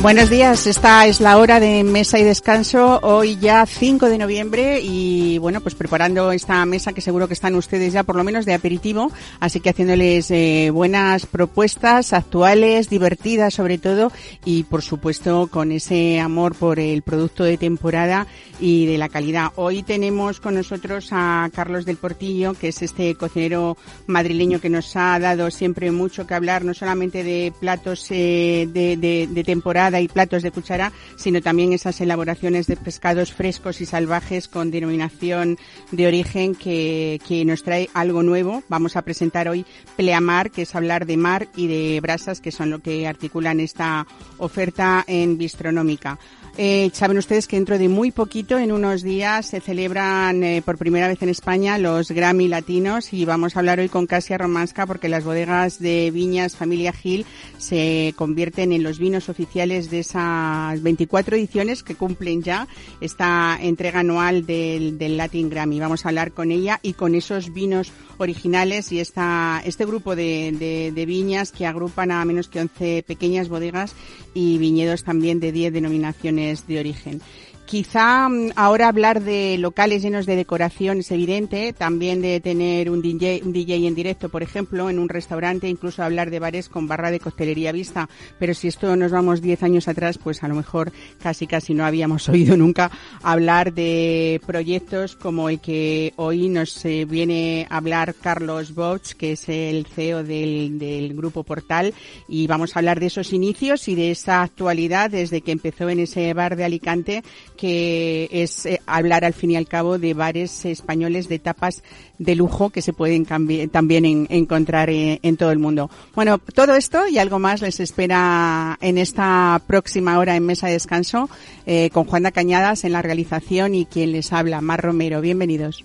Buenos días, esta es la hora de mesa y descanso, hoy ya 5 de noviembre y bueno, pues preparando esta mesa que seguro que están ustedes ya por lo menos de aperitivo, así que haciéndoles eh, buenas propuestas actuales, divertidas sobre todo y por supuesto con ese amor por el producto de temporada y de la calidad. Hoy tenemos con nosotros a Carlos del Portillo, que es este cocinero madrileño que nos ha dado siempre mucho que hablar, no solamente de platos eh, de, temporada, y platos de cuchara, sino también esas elaboraciones de pescados frescos y salvajes con denominación de origen que, que nos trae algo nuevo. Vamos a presentar hoy Pleamar, que es hablar de mar y de brasas, que son lo que articulan esta oferta en Bistronómica. Eh, saben ustedes que dentro de muy poquito, en unos días, se celebran eh, por primera vez en España los Grammy Latinos y vamos a hablar hoy con Casia Romanska porque las bodegas de viñas Familia Gil se convierten en los vinos oficiales de esas 24 ediciones que cumplen ya esta entrega anual del, del Latin Grammy. Vamos a hablar con ella y con esos vinos originales y esta, este grupo de, de, de viñas que agrupan a menos que 11 pequeñas bodegas y viñedos también de 10 denominaciones de origen. Quizá mm, ahora hablar de locales llenos de decoración es evidente, también de tener un DJ, un DJ en directo, por ejemplo, en un restaurante, incluso hablar de bares con barra de costelería vista, pero si esto nos vamos 10 años atrás, pues a lo mejor casi casi no habíamos oído nunca hablar de proyectos como el que hoy nos eh, viene a hablar Carlos Boch, que es el CEO del, del Grupo Portal, y vamos a hablar de esos inicios y de esa actualidad desde que empezó en ese bar de Alicante que es eh, hablar al fin y al cabo de bares españoles de tapas de lujo que se pueden también en, encontrar en, en, todo el mundo. Bueno, todo esto y algo más les espera en esta próxima hora en Mesa de Descanso eh, con Juana Cañadas en la realización y quien les habla, Mar Romero. Bienvenidos.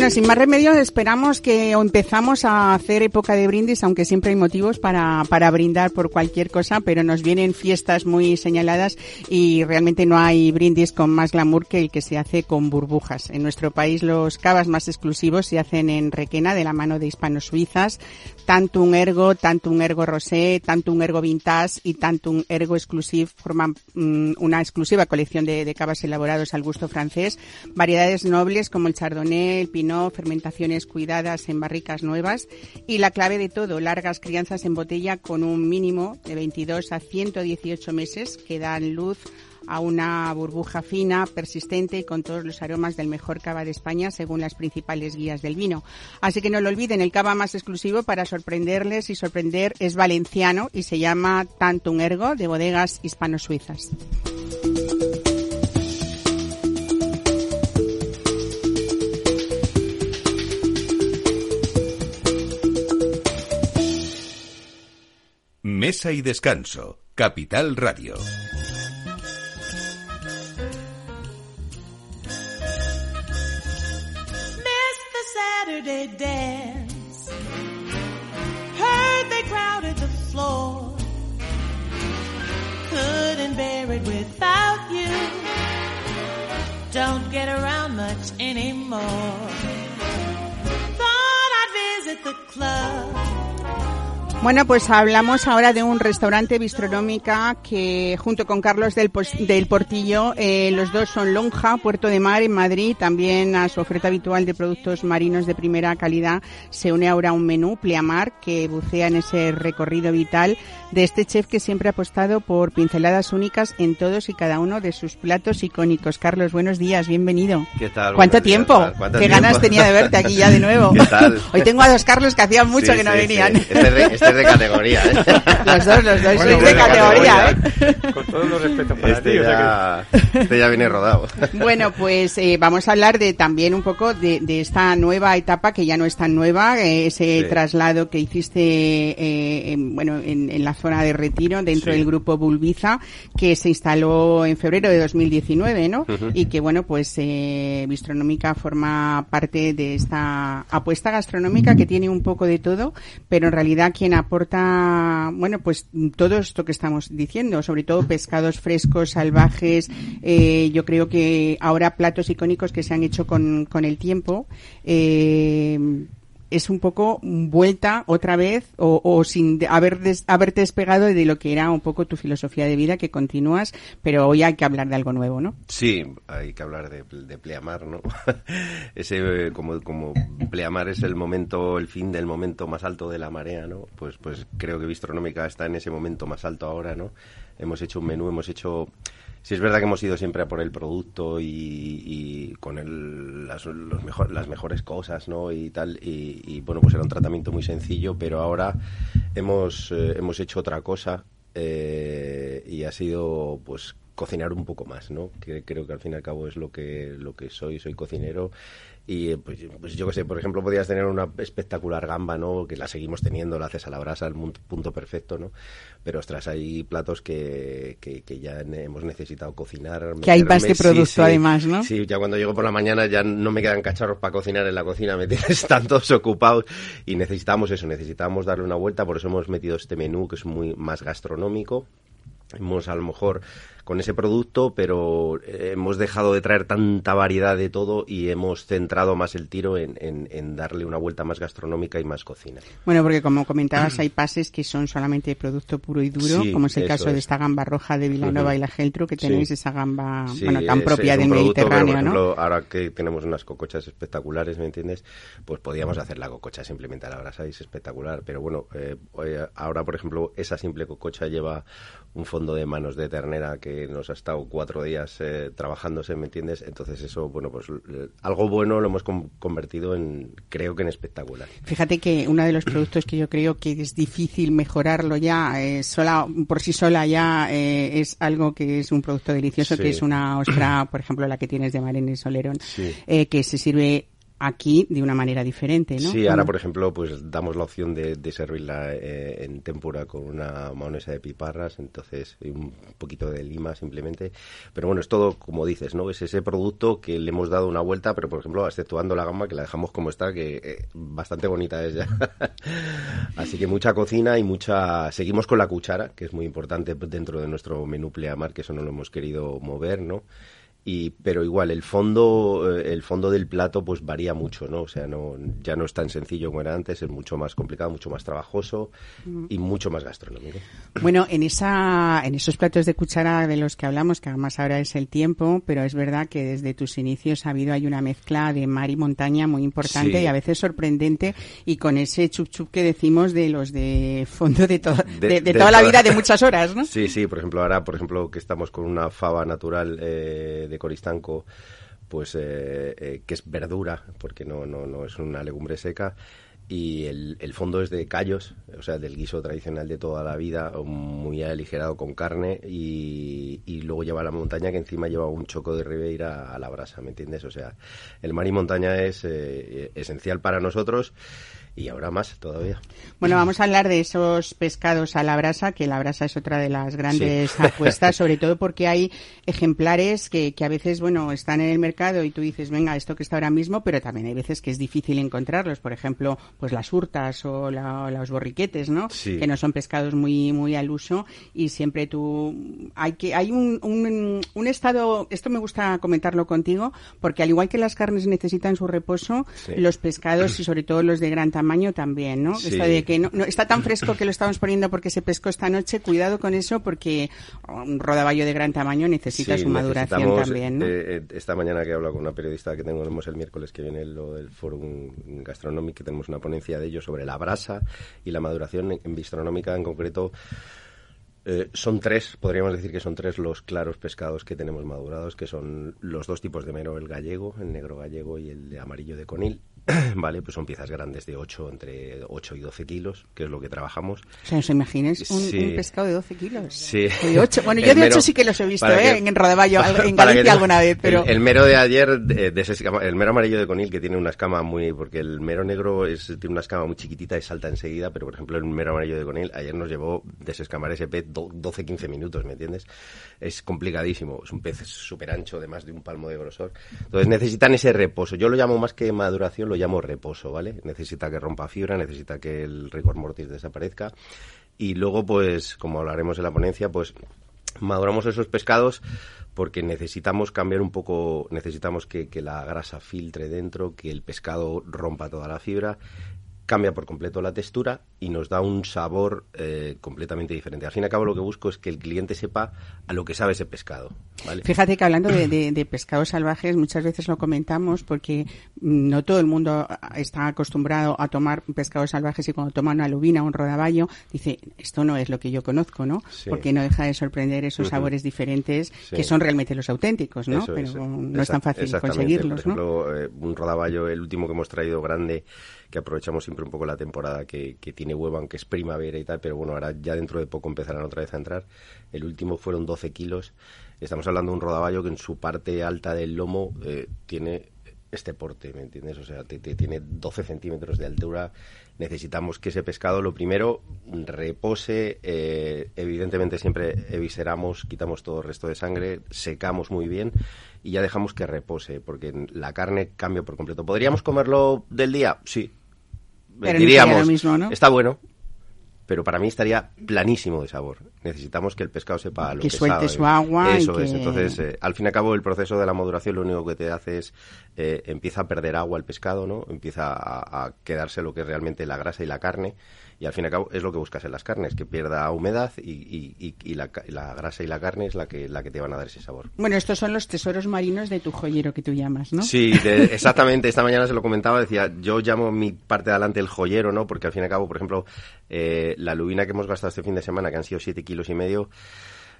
Bueno, sin más remedio, esperamos que empezamos a hacer época de brindis, aunque siempre hay motivos para, para brindar por cualquier cosa, pero nos vienen fiestas muy señaladas y realmente no hay brindis con más glamour que el que se hace con burbujas. En nuestro país los cavas más exclusivos se hacen en Requena de la mano de hispanos suizas, tanto un ergo, tanto un ergo rosé, tanto un ergo vintage y tanto un ergo exclusive forman mmm, una exclusiva colección de, de cavas elaborados al gusto francés, variedades nobles como el chardonnay, el pinot, fermentaciones cuidadas en barricas nuevas. Y la clave de todo, largas crianzas en botella con un mínimo de 22 a 118 meses que dan luz a una burbuja fina, persistente y con todos los aromas del mejor cava de España según las principales guías del vino. Así que no lo olviden, el cava más exclusivo para sorprenderles y sorprender es valenciano y se llama Tantum Ergo de bodegas hispano-suizas. Mesa y Descanso, Capital Radio. Bueno, pues hablamos ahora de un restaurante bistronómica que junto con Carlos del, del Portillo, eh, los dos son Lonja, Puerto de Mar en Madrid, también a su oferta habitual de productos marinos de primera calidad se une ahora un menú, Pleamar, que bucea en ese recorrido vital de este chef que siempre ha apostado por pinceladas únicas en todos y cada uno de sus platos icónicos. Carlos, buenos días, bienvenido. ¿Qué tal? ¿Cuánto tiempo? Días, ¿Cuánto Qué tiempo? ganas tenía de verte aquí ya de nuevo. ¿Qué tal? Hoy tengo a dos Carlos que hacían mucho Sí, que no sí, venían. sí. Este, este es de categoría, ¿eh? Los dos, los dos Bueno, sois de categoría, categoría. ¿eh? Con todos los respetos para Este ti. o sea que- ya, este ya viene rodado. Bueno, pues eh, vamos a hablar de también un poco de, de esta nueva etapa que ya no es tan nueva, eh, ese Sí. traslado que hiciste, eh, en, bueno, en, en la zona de retiro dentro Sí. del grupo Bulbiza, que se instaló en febrero de 2019, ¿no? Y que bueno, pues eh, Bistronómica forma parte de esta apuesta gastronómica que tiene un poco de todo, pero en realidad quien aporta, bueno, pues todo esto que estamos diciendo, sobre todo pescados frescos, salvajes, eh, yo creo que ahora platos icónicos que se han hecho con, con el tiempo, eh, es un poco vuelta otra vez o, sin haber des- haberte despegado de lo que era un poco tu filosofía de vida que continúas, pero hoy hay que hablar de algo nuevo, ¿no? Sí, hay que hablar de, pleamar, ¿no? Ese, eh, como, como pleamar es el momento, el fin del momento más alto de la marea, ¿no? Pues, pues creo que Bistronómica está en ese momento más alto ahora, ¿no? Hemos hecho un menú, hemos hecho... Sí es verdad que hemos ido siempre a por el producto y, y con el, las, los las mejores cosas, ¿no? Y tal, y, y, bueno, pues era un tratamiento muy sencillo, pero ahora hemos, eh, hemos hecho otra cosa eh, y ha sido, pues, cocinar un poco más, ¿no? Que creo que al fin y al cabo es lo que lo que soy, soy cocinero y pues, pues yo que sé, por ejemplo, podías tener una espectacular gamba, ¿no? Que la seguimos teniendo, la haces a la brasa, mun- punto perfecto, ¿no? Pero ostras, hay platos que, que, que ya hemos necesitado cocinar. Que hay más de sí, producto, sí. además, ¿no? Sí, ya cuando llego por la mañana ya no me quedan cacharros para cocinar en la cocina, ¿me entiendes? Están todos ocupados y necesitamos eso, necesitamos darle una vuelta, por eso hemos metido este menú que es muy más gastronómico. Hemos a lo mejor con ese producto, pero eh, hemos dejado de traer tanta variedad de todo y hemos centrado más el tiro en, en- en darle una vuelta más gastronómica y más cocina. Bueno, porque como comentabas, hay pases que son solamente producto puro y duro, Sí, como es el caso de es. esta gamba roja de Vilanova y la Geltru, que Sí. tenéis esa gamba, Sí, bueno, tan es- propia del pero, Mediterráneo, por ¿no? ejemplo, ahora que tenemos unas cocochas espectaculares, ¿me entiendes? Pues podíamos hacer la cococha simplemente a la brasa y es espectacular. Pero bueno, eh, hoy- ahora, por ejemplo, esa simple cococha lleva un fondo de manos de ternera que nos ha estado cuatro días eh, trabajándose, ¿me entiendes? Entonces eso, bueno, pues eh, algo bueno lo hemos con- convertido en, creo que en espectacular. Fíjate que uno de los productos que yo creo que es difícil mejorarlo ya, eh, sola, por sí sola ya eh, es algo que es un producto delicioso, Sí. que es una ostra, por ejemplo, la que tienes de Marene Solerón, Sí. que se sirve aquí de una manera diferente, ¿no? Sí, ahora por ejemplo, pues damos la opción de, de servirla eh, en tempura con una mayonesa de piparras, entonces un poquito de lima simplemente. Pero bueno, es todo como dices, ¿no? Es ese producto que le hemos dado una vuelta, pero por ejemplo, exceptuando la gamba que la dejamos como está, que eh, bastante bonita es ya. Así que mucha cocina y mucha. Seguimos con la cuchara, que es muy importante dentro de nuestro menú pleamar, que eso no lo hemos querido mover, ¿no? Y pero igual el fondo eh, el fondo del plato pues varía mucho no o sea no ya no es tan sencillo como era antes es mucho más complicado mucho más trabajoso y mucho más gastronómico Bueno, en esa, en esos platos de cuchara de los que hablamos, que además ahora es el tiempo, pero es verdad que desde tus inicios ha habido hay una mezcla de mar y montaña muy importante Sí. y a veces sorprendente y con ese chup chup que decimos de los de fondo de, to- de, de de toda la vida de muchas horas, ¿no? sí sí por ejemplo ahora por ejemplo que estamos con una fava natural eh, de Coristanco pues eh, eh, que es verdura porque no no no es una legumbre seca y el, el fondo es de callos, o sea, del guiso tradicional de toda la vida, muy aligerado con carne y, y luego lleva la montaña que encima lleva un choco de ribeira a la brasa, ¿me entiendes? O sea, el mar y montaña es eh, esencial para nosotros y ahora más todavía. Bueno, vamos a hablar de esos pescados a la brasa, que la brasa es otra de las grandes apuestas, sobre todo porque hay ejemplares que, que a veces, bueno, están en el mercado y tú dices, venga, esto que está ahora mismo, pero también hay veces que es difícil encontrarlos. Por ejemplo, pues las hurtas o la- los borriquetes, ¿no? Sí. Que no son pescados muy, muy al uso y siempre tú, hay que, hay un, un, un estado, esto me gusta comentarlo contigo, porque al igual que las carnes necesitan su reposo, Sí. los pescados y sobre todo los de gran tamaño también, ¿no? Sí. Esto de que no, no- está tan fresco que lo estamos poniendo porque se pescó esta noche, cuidado con eso porque un rodaballo de gran tamaño necesita Sí, su maduración también, ¿no? eh, eh, esta mañana que he hablado con una periodista que tenemos el miércoles que viene lo del Fórum Gastronómico, que tenemos una ponencia de ello sobre la brasa y la maduración en, en bistronómica en concreto. Eh, son tres, podríamos decir que son tres los claros pescados que tenemos madurados, que son los dos tipos de mero, el gallego, el negro gallego y el de amarillo de conil. vale, pues son piezas grandes de 8, entre 8 y 12 kilos, que es lo que trabajamos. O sea, ¿os imagináis un, Sí. un pescado de 12 kilos? Sí. De. Bueno, yo El de mero- 8 sí que los he visto, ¿eh? que- En Rodaballo, para- en que Galicia alguna vez, pero... El, el mero de ayer, de- de ese el mero amarillo de conil, que tiene una escama muy... Porque el mero negro es, tiene una escama muy chiquitita y salta enseguida, pero por ejemplo el mero amarillo de conil ayer nos llevó desescamar ese pez 12-15 minutos, ¿me entiendes? Es complicadísimo, es un pez súper ancho, de más de un palmo de grosor. Entonces necesitan ese reposo. Yo lo llamo más que maduración, lo llamo reposo, ¿vale? Necesita que rompa fibra, necesita que el rigor mortis desaparezca. Y luego, pues, como hablaremos en la ponencia, pues maduramos esos pescados porque necesitamos cambiar un poco, necesitamos que, que la grasa filtre dentro, que el pescado rompa toda la fibra, cambia por completo la textura y nos da un sabor eh, completamente diferente. Al fin y al cabo lo que busco es que el cliente sepa a lo que sabe ese pescado. ¿vale? Fíjate que hablando de, de- de pescados salvajes, muchas veces lo comentamos porque mm, no todo el mundo está acostumbrado a tomar pescados salvajes y cuando toma una lubina o un rodaballo dice, esto no es lo que yo conozco, ¿no? Sí. Porque no deja de sorprender esos sabores diferentes Sí. que son realmente los auténticos, ¿no? Eso Pero no es tan fácil conseguirlos, Por ¿no? ejemplo, eh, un rodaballo, el último que hemos traído grande, que aprovechamos siempre un poco la temporada que, tiene huevo, aunque es primavera y tal, pero bueno, ahora ya dentro de poco empezarán otra vez a entrar. El último fueron 12 kilos. Estamos hablando de un rodaballo que en su parte alta del lomo eh, tiene este porte, ¿me entiendes? O sea, te- te- tiene 12 centímetros de altura. Necesitamos que ese pescado, lo primero, repose. eh, evidentemente siempre evisceramos, quitamos todo el resto de sangre, secamos muy bien y ya dejamos que repose, porque la carne cambia por completo. ¿Podríamos comerlo del día? Sí. Pero Diríamos, está bueno, pero para mí estaría planísimo de sabor. Necesitamos que el pescado sepa lo que, Que suelte sabe. su agua y Eso es. que- Entonces, eh, al fin y al cabo, el proceso de la maduración lo único que te hace es eh, empieza a perder agua el pescado, ¿no? Empieza a, a quedarse lo que es realmente la grasa y la carne. Y al fin y al cabo es lo que buscas en las carnes, que pierda humedad y, y- y- y la, la grasa y la carne es la que, la que te van a dar ese sabor. Bueno, estos son los tesoros marinos de tu joyero que tú llamas, ¿no? Sí, de- exactamente. Esta mañana se lo comentaba, decía, yo llamo mi parte de adelante el joyero, ¿no? Porque al fin y al cabo, por ejemplo, eh, la lubina que hemos gastado este fin de semana, que han sido siete kilos y medio,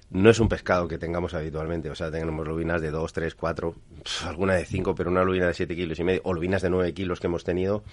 no es un pescado que tengamos habitualmente. O sea, tenemos lubinas de 2, 3, 4, pf, alguna de 5, pero una lubina de 7 kilos y medio, o lubinas de 9 kilos que hemos tenido,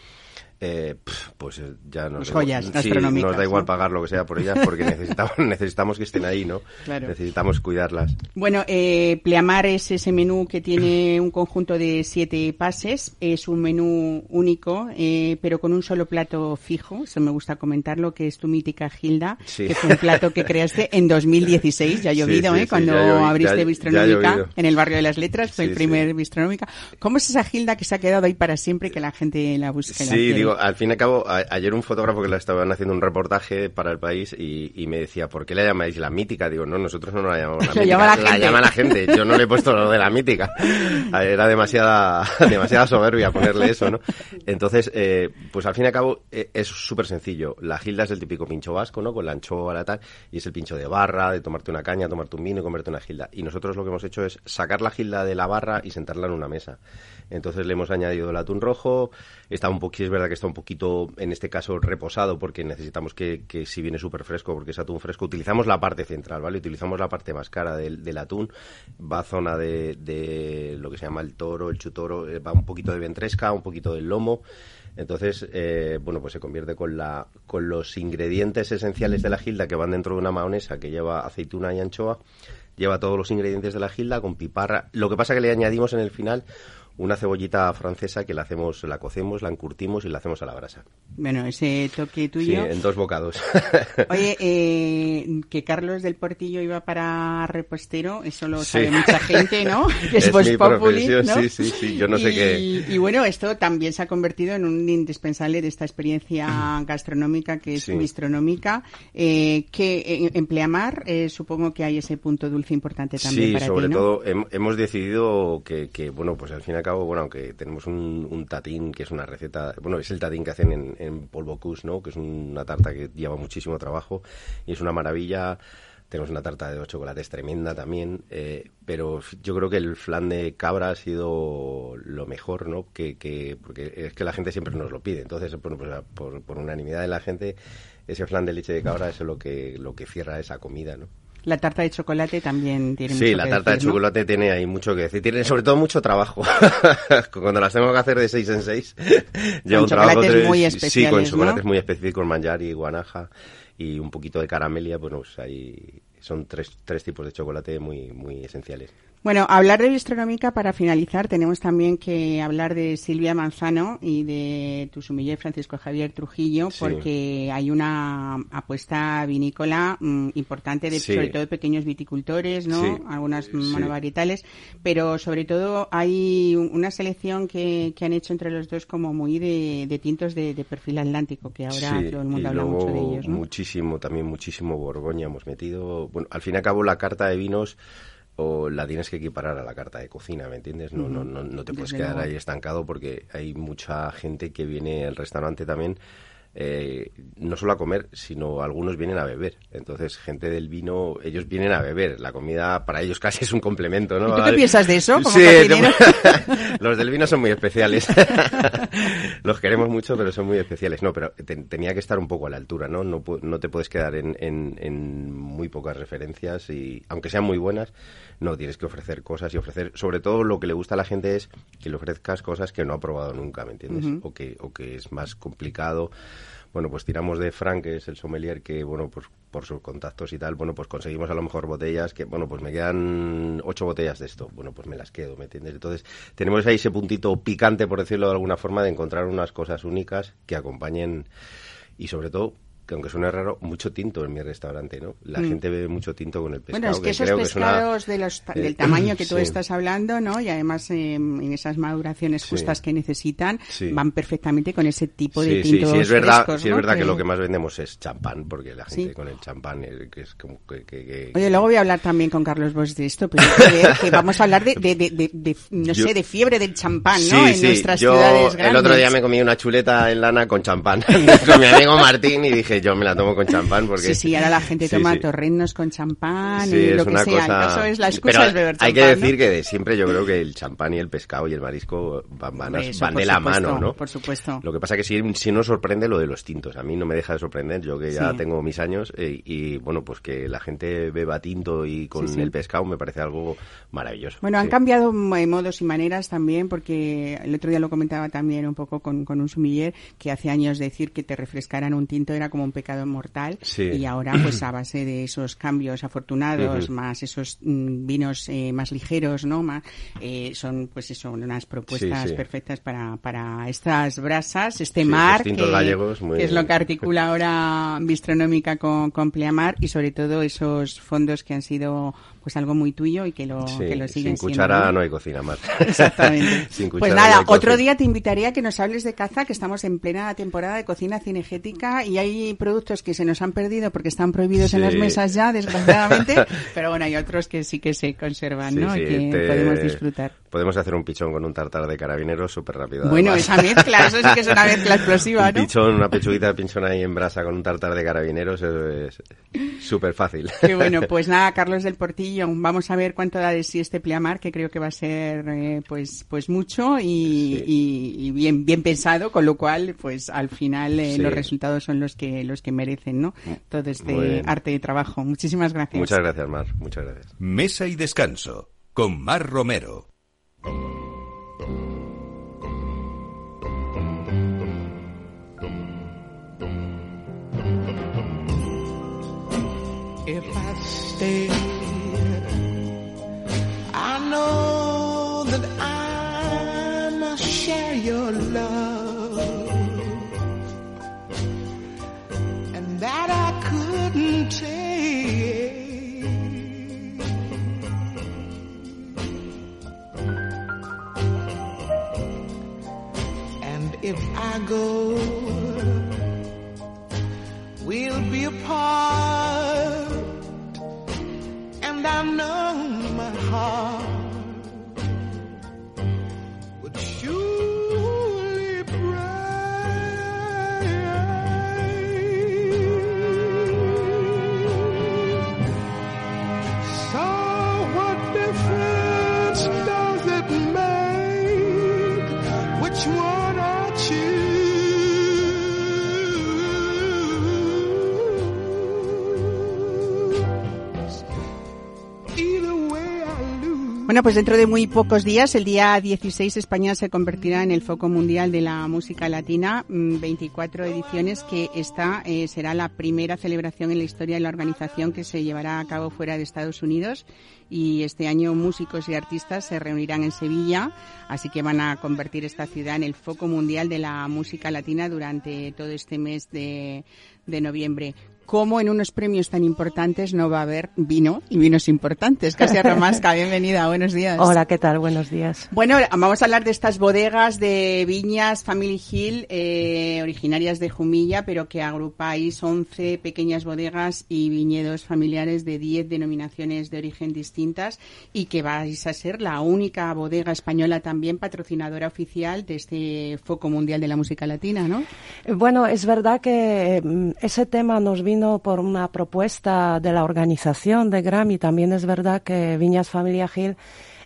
eh, pues eh, ya nos da joyas sí, gastronómicas, nos da igual ¿no? pagar lo que sea por ellas porque necesitamos, necesitamos que estén ahí, ¿no? Claro. Necesitamos cuidarlas. Bueno, eh, Pleamar es ese menú que tiene un conjunto de siete pases. Es un menú único, eh, pero con un solo plato fijo. Eso me gusta comentarlo, que es tu mítica Gilda, Sí. que fue un plato que creaste en 2016. Ya ha llovido, sí, ¿eh? Cuando ya abriste ya- Bistronómica en el barrio de las letras, fue el primer. Bistronómica. ¿Cómo es esa Gilda que se ha quedado ahí para siempre, que la gente la busca? y la? Digo, al fin y al cabo, a- ayer un fotógrafo que la estaban haciendo un reportaje para el país y, y me decía, ¿por qué la llamáis la mítica? Digo, no, nosotros no la llamamos la mítica, llama la gente. llama la gente. Yo no le he puesto lo de la mítica. Era demasiada, demasiada soberbia ponerle eso, ¿no? Entonces, eh, pues al fin y al cabo eh, es súper sencillo. La gilda es el típico pincho vasco, ¿no? Con la anchoa, la tal, y es el pincho de barra, de tomarte una caña, tomarte un vino y comerte una gilda. Y nosotros lo que hemos hecho es sacar la gilda de la barra y sentarla en una mesa. Entonces le hemos añadido el atún rojo, está un poquito, es verdad que está un poquito, en este caso, reposado porque necesitamos que, que si viene súper fresco, porque es atún fresco, utilizamos la parte central, ¿vale? Utilizamos la parte más cara del, atún, va zona de, de lo que se llama el toro, el chutoro, eh, va un poquito de ventresca, un poquito del lomo, entonces, eh, bueno, pues se convierte con, la, con los ingredientes esenciales de la gilda que van dentro de una mahonesa que lleva aceituna y anchoa, lleva todos los ingredientes de la gilda con piparra. Lo que pasa que le añadimos en el final una cebollita francesa que la hacemos, la cocemos, la encurtimos y la hacemos a la brasa. Bueno, ese toque Sí, tuyo. en dos bocados. Oye, eh, que Carlos del Portillo iba para repostero, eso lo Sí. sabe mucha gente, ¿no? Que es, Es mi profesión, ¿no? sí, sí, sí, yo no sé y, qué- Y bueno, esto también se ha convertido en un indispensable de esta experiencia gastronómica que es Sí. bistronómica, eh, que en, en Pleamar eh, supongo que hay ese punto dulce importante también Sí, para sobre ti, ¿no? todo hem- hemos decidido que, que, bueno, pues al fin y al cabo, bueno, aunque tenemos un, un tatín que es una receta, bueno, es el tatín que hacen en, en polvo Cus, ¿no? Que es una tarta que lleva muchísimo trabajo y es una maravilla. Tenemos una tarta de dos chocolates tremenda también, eh, pero yo creo que el flan de cabra ha sido lo mejor, ¿no? Que, que, porque es que la gente siempre nos lo pide. Entonces, bueno, pues, por, por unanimidad de la gente, ese flan de leche de cabra es lo que, lo que cierra esa comida, ¿no? La tarta de chocolate también tiene Sí, mucho la que tarta de decir, ¿no? chocolate tiene ahí mucho que decir. Tiene sobre todo mucho trabajo. Cuando las tengo que hacer de seis en seis, lleva un trabajo tres- muy Sí, especiales, con ¿no? chocolates muy específicos, manjar y guanaja y un poquito de caramelia. Bueno, pues ahí son tres, tres tipos de chocolate muy, muy esenciales. Bueno, hablar de bistronómica para finalizar, tenemos también que hablar de Silvia Manzano y de tu sumiller Francisco Javier Trujillo, Sí. porque hay una apuesta vinícola mm, importante, de, Sí. sobre todo de pequeños viticultores, ¿no? Sí. Algunas monovarietales, pero sobre todo hay un- una selección que, que han hecho entre los dos como muy de, de tintos de, de perfil atlántico, que ahora todo el mundo habla mucho de ellos, ¿no? muchísimo, también muchísimo Borgoña hemos metido. Bueno, al fin y al cabo la carta de vinos o la tienes que equiparar a la carta de cocina, ¿me entiendes? No, no, no, no te puedes Desde quedar luego. ahí estancado porque hay mucha gente que viene al restaurante también. Eh, no solo a comer, sino algunos vienen a beber. Entonces, gente del vino, ellos vienen a beber. La comida para ellos casi es un complemento, ¿no? ¿Y tú qué piensas de eso, como Sí, cocinero? los del vino son muy especiales. Los queremos mucho, pero son muy especiales. No, pero te- tenía que estar un poco a la altura, ¿no? No, no te puedes quedar en, en- en muy pocas referencias y, aunque sean muy buenas, no, tienes que ofrecer cosas y ofrecer, sobre todo lo que le gusta a la gente es que le ofrezcas cosas que no ha probado nunca, ¿me entiendes? o, que, o que es más complicado. Bueno, pues tiramos de Frank, que es el sommelier que, bueno, pues por sus contactos y tal, bueno, pues conseguimos a lo mejor botellas que, bueno, pues me quedan ocho botellas de esto, bueno, pues me las quedo, ¿me entiendes? Entonces, tenemos ahí ese puntito picante, por decirlo de alguna forma, de encontrar unas cosas únicas que acompañen y sobre todo que aunque suene raro, mucho tinto en mi restaurante, ¿no? La gente bebe mucho tinto con el pescado. Mm. Bueno, es que esos creo que pescados de los, ta- eh, del tamaño que tú sí. estás hablando, ¿no? Y además eh, en esas maduraciones Sí. justas que necesitan, Sí. van perfectamente con ese tipo de Sí, sí, tintos sí, es verdad, frescos, es verdad que lo que más vendemos es champán, porque la gente con el champán, eh, que es como que... Oye, luego voy a hablar también con Carlos Bosch de esto, pero que vamos a hablar de, de, de, de- de, no Yo- sé, de fiebre del champán, Sí, ¿no? En nuestras yo ciudades grandes. el otro día me comí una chuleta en lana con champán con mi amigo Martín y dije yo me la tomo con champán porque Sí, sí, ahora la gente toma sí. torrenos con champán Sí, y es que una sea. cosa. El caso es la excusa Pero es beber champán, hay que ¿no? decir que de siempre yo creo que el champán y el pescado y el marisco van, van, eso van de la supuesto, mano, ¿no? por supuesto. Lo que pasa que sí, sí nos sorprende lo de los tintos. A mí no me deja de sorprender, yo que ya tengo mis años eh, y bueno, pues que la gente beba tinto y con el pescado me parece algo maravilloso. Bueno, han cambiado eh, modos y maneras también, porque el otro día lo comentaba también un poco con, con un sumiller, que hace años decir que te refrescaran un tinto era como un pecado mortal, Sí. y ahora pues a base de esos cambios afortunados, más esos mm, vinos eh, más ligeros, ¿no? Más, eh, son pues eso, unas propuestas Sí, sí. perfectas para, para estas brasas, este mar, que, gallegos, muy- que es lo que articula ahora Bistronómica con, con Pleamar, y sobre todo esos fondos que han sido pues algo muy tuyo y que lo, Sí, que lo siguen sin siendo, cuchara ¿no? no hay cocina más. Exactamente. Sin pues nada, no otro día te invitaría a que nos hables de caza, que estamos en plena temporada de cocina cinegética y hay productos que se nos han perdido porque están prohibidos en las mesas ya, desgraciadamente, pero bueno, hay otros que sí que se conservan, ¿no? y que te- podemos disfrutar. Podemos hacer un pichón con un tartar de carabineros súper rápido. Bueno, además. esa mezcla, eso sí que es una mezcla explosiva, un ¿no? pichón, una pechuguita de pinchón ahí en brasa con un tartar de carabineros eso es súper fácil. Qué bueno, pues nada, Carlos del Portillo, vamos a ver cuánto da de sí este pleamar, que creo que va a ser eh, pues pues mucho y, Sí. y- y bien bien pensado, con lo cual pues al final eh, Sí. los resultados son los que los que merecen, ¿no? Todo Muy este arte de trabajo. Muchísimas gracias. Muchas gracias, Mar. Muchas gracias. Mesa y descanso con Mar Romero. If I stay, Bueno, pues dentro de muy pocos días, el día 16, España se convertirá en el foco mundial de la música latina. 24 mm, ediciones que esta eh, será la primera celebración en la historia de la organización que se llevará a cabo fuera de Estados Unidos. Y este año músicos y artistas se reunirán en Sevilla, así que van a convertir esta ciudad en el foco mundial de la música latina durante todo este mes de, de noviembre cómo en unos premios tan importantes no va a haber vino y vinos importantes. Casia Ramasca, bienvenida, buenos días. Hola, ¿qué tal? Buenos días. Bueno, vamos a hablar de estas bodegas de viñas Family Hill, eh, originarias de Jumilla, pero que agrupáis 11 pequeñas bodegas y viñedos familiares de 10 denominaciones de origen distintas y que vais a ser la única bodega española también patrocinadora oficial de este foco mundial de la música latina, ¿no? Bueno, es verdad que mm, ese tema nos vino por una propuesta de la organización de Grammy. También es verdad que Viñas Familia Gil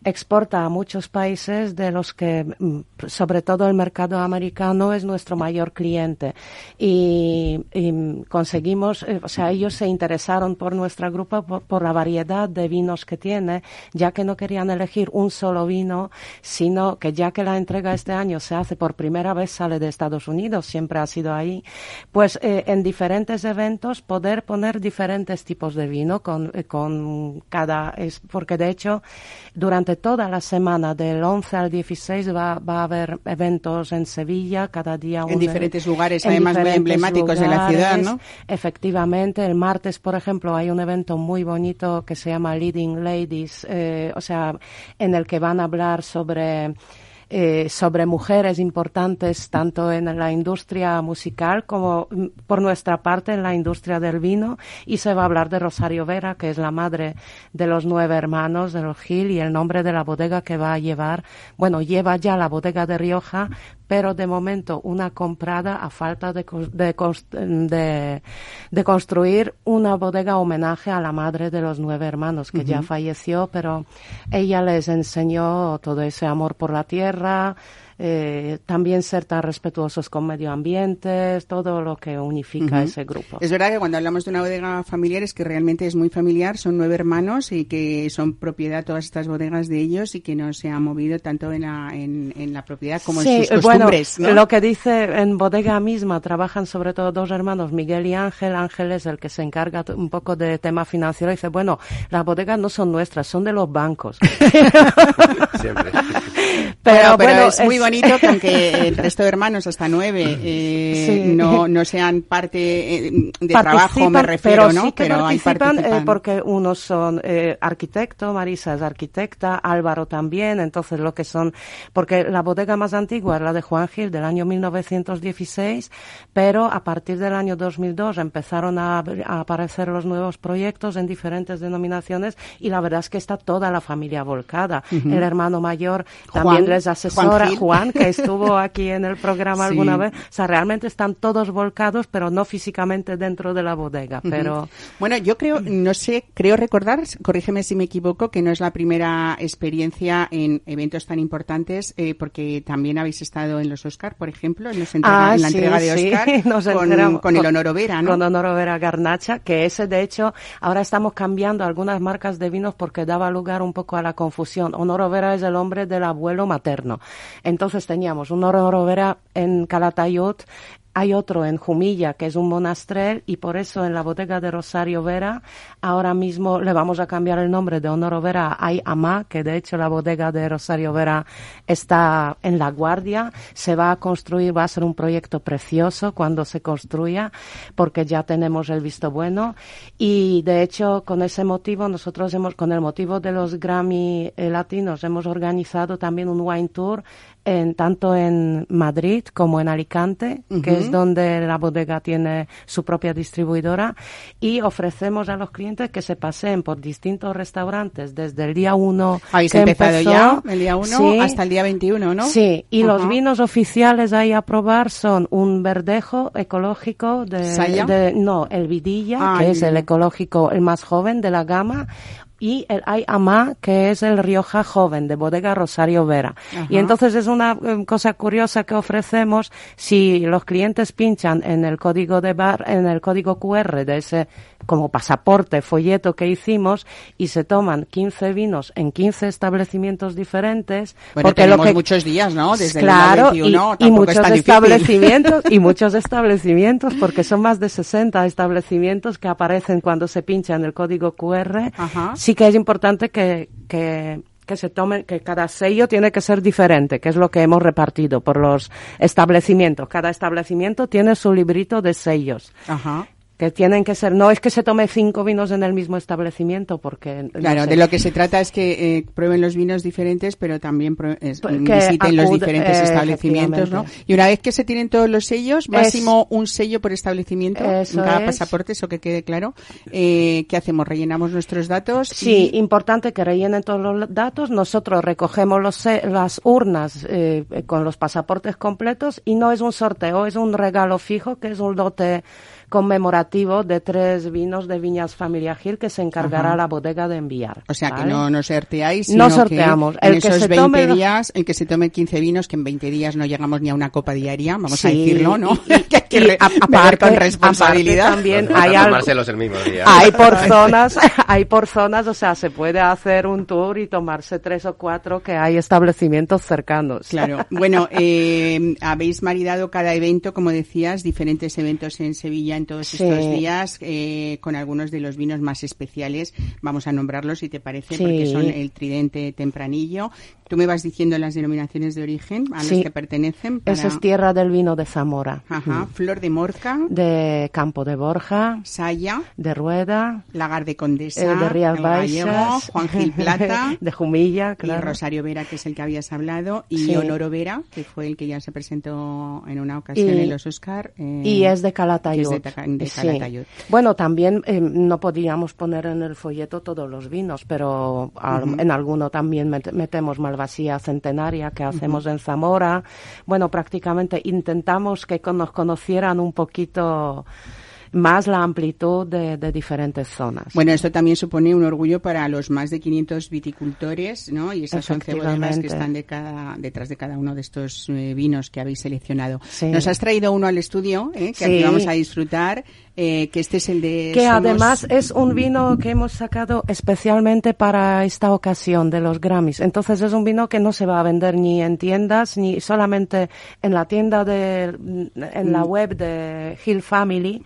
exporta a muchos países de los que, mm, sobre todo el mercado americano, es nuestro mayor cliente. Y, conseguimos, eh, o sea, ellos se interesaron por nuestra grupa por, la variedad de vinos que tiene, ya que no querían elegir un solo vino, sino que ya que la entrega este año se hace por primera vez, sale de Estados Unidos, siempre ha sido ahí, pues eh, en diferentes eventos poder poner diferentes tipos de vino con, eh, con cada, es, porque de hecho, durante toda la semana, del 11 al 16, va, va a haber eventos en Sevilla, cada día. En diferentes lugares, además muy emblemáticos de la ciudad, ¿no? Efectivamente, el martes, por ejemplo, hay un evento muy bonito que se llama Leading Ladies, eh, o sea, en el que van a hablar sobre eh, sobre mujeres importantes tanto en la industria musical como mm, por nuestra parte en la industria del vino. Y se va a hablar de Rosario Vera, que es la madre de los nueve hermanos de los Gil y el nombre de la bodega que va a llevar, bueno, lleva ya la bodega de Rioja, pero de momento una comprada a falta de, de, de, construir una bodega homenaje a la madre de los nueve hermanos que ya falleció, pero ella les enseñó todo ese amor por la tierra, eh, también ser tan respetuosos con medio ambiente, todo lo que unifica ese grupo. Es verdad que cuando hablamos de una bodega familiar es que realmente es muy familiar, son nueve hermanos y que son propiedad todas estas bodegas de ellos y que no se han movido tanto en la, en, la propiedad como en sus costumbres. Bueno, lo que dice en bodega misma, trabajan sobre todo dos hermanos, Miguel y Ángel. Ángel es el que se encarga un poco de tema financiero y dice, bueno, las bodegas no son nuestras, son de los bancos. Siempre. Pero, bueno, es, muy bonito que aunque el resto de hermanos, hasta nueve, eh, no, no sean parte eh, de trabajo, me refiero, pero ¿no? Sí que pero participan, eh, porque unos son eh, arquitecto, Marisa es arquitecta, Álvaro también, entonces lo que son, porque la bodega más antigua es la de Juan Gil del año 1916, pero a partir del año 2002 empezaron a, a aparecer los nuevos proyectos en diferentes denominaciones y la verdad es que está toda la familia volcada. El hermano mayor también les asesora, Juan, que estuvo aquí en el programa alguna vez. O sea, realmente están todos volcados, pero no físicamente dentro de la bodega. Pero Bueno, yo creo, no sé, creo recordar, corrígeme si me equivoco, que no es la primera experiencia en eventos tan importantes, eh, porque también habéis estado en los Oscar, por ejemplo, en, ah, la entrega de Oscar, con, con, el Honor Vera, ¿no? Con Honor Vera Garnacha, que ese, de hecho, ahora estamos cambiando algunas marcas de vinos porque daba lugar un poco a la confusión. Honor Vera es el hombre del abuelo materno. Entonces teníamos un Vera en Calatayud, hay otro en Jumilla, que es un monastrel, y por eso en la bodega de Rosario Vera, ahora mismo le vamos a cambiar el nombre de Honoro Vera a Amá, que de hecho la bodega de Rosario Vera está en La Guardia. Se va a construir, va a ser un proyecto precioso cuando se construya, porque ya tenemos el visto bueno. Y de hecho, con ese motivo, nosotros hemos, con el motivo de los Grammy eh, Latinos, hemos organizado también un wine tour en, tanto en Madrid como en Alicante, que es donde la bodega tiene su propia distribuidora, y ofrecemos a los clientes que se pasen por distintos restaurantes desde el día 1. Habéis empezado ya, el día 1 hasta el día 21, ¿no? Sí, y los vinos oficiales ahí a probar son un verdejo ecológico de, no, el Vidilla, ah, que es el ecológico, el más joven de la gama, y el Ay Amá, que es el Rioja Joven de Bodega Rosario Vera. Y entonces es una eh, cosa curiosa que ofrecemos si los clientes pinchan en el código de bar, en el código QR de ese como pasaporte, folleto que hicimos y se toman 15 vinos en 15 establecimientos diferentes. Bueno, porque tenemos lo que, muchos días, ¿no? Desde el claro, 21, y- y, es muchos establecimientos y muchos establecimientos porque son más de 60 establecimientos que aparecen cuando se pinchan el código QR. Ajá. Sí que es importante que, que que se tome, que cada sello tiene que ser diferente, que es lo que hemos repartido por los establecimientos. Cada establecimiento tiene su librito de sellos Ajá. Que tienen que ser, no es que se tome cinco vinos en el mismo establecimiento, porque... no Claro, sé. de lo que se trata es que eh, prueben los vinos diferentes, pero también prue- es- Pues que visiten los diferentes eh, establecimientos, ¿no? Y una vez que se tienen todos los sellos, máximo un sello por establecimiento en cada es. pasaporte, eso que quede claro. Eh, ¿Qué hacemos? Rellenamos nuestros datos. Sí, y- importante que rellenen todos los datos. Nosotros recogemos los, las urnas eh, eh, con los pasaportes completos y no es un sorteo, es un regalo fijo que es un lote conmemorativo de tres vinos de Viñas Familia Gil que se encargará Ajá. la bodega de enviar. O sea, que no nos sorteáis, No sino sorteamos. que en El que esos se 20 tome- días, el que se tome 15 vinos, que en 20 días no llegamos ni a una copa diaria, vamos a decirlo, ¿no? y- y- que hay que aparte- con responsabilidad. también hay algo- el mismo día. Hay por zonas, hay por zonas, o sea, se puede hacer un tour y tomarse tres o cuatro que hay establecimientos cercanos. Claro. Bueno, eh, habéis maridado cada evento, como decías, diferentes eventos en Sevilla en todos Sí. estos días, eh, con algunos de los vinos más especiales. Vamos a nombrarlos, si te parece, Sí. porque son el Tridente Tempranillo. Tú me vas diciendo las denominaciones de origen a Sí. las que pertenecen. para- Esa es tierra del vino de Zamora, Ajá. Flor de Morca, de Campo de Borja, Saya, de Rueda, Lagar de Condesa, eh, de Rías Gallego, Baixas, Juan Gil Plata. de Jumilla, Y claro. Rosario Vera, que es el que habías hablado, y Sí. Honoro Vera, que fue el que ya se presentó en una ocasión Y- en los Oscar. eh, Y es de Calatayud. es de de Sí. Calatayud. Bueno, también eh, no podíamos poner en el folleto todos los vinos, pero al- en alguno también met- metemos Malvasía Centenaria que hacemos en Zamora. Bueno, prácticamente intentamos que nos conocieran un poquito más la amplitud de, de diferentes zonas. Bueno, esto también supone un orgullo para los más de 500 viticultores, ¿no? Y esas 11 bodegas que están de cada, detrás de cada uno de estos eh, vinos que habéis seleccionado. Sí. Nos has traído uno al estudio, ¿eh? que aquí vamos a disfrutar, eh, que este es el de... que Somos- además es un vino que hemos sacado especialmente para esta ocasión de los Grammys. Entonces es un vino que no se va a vender ni en tiendas ni solamente en la tienda de en la web de Hill Family.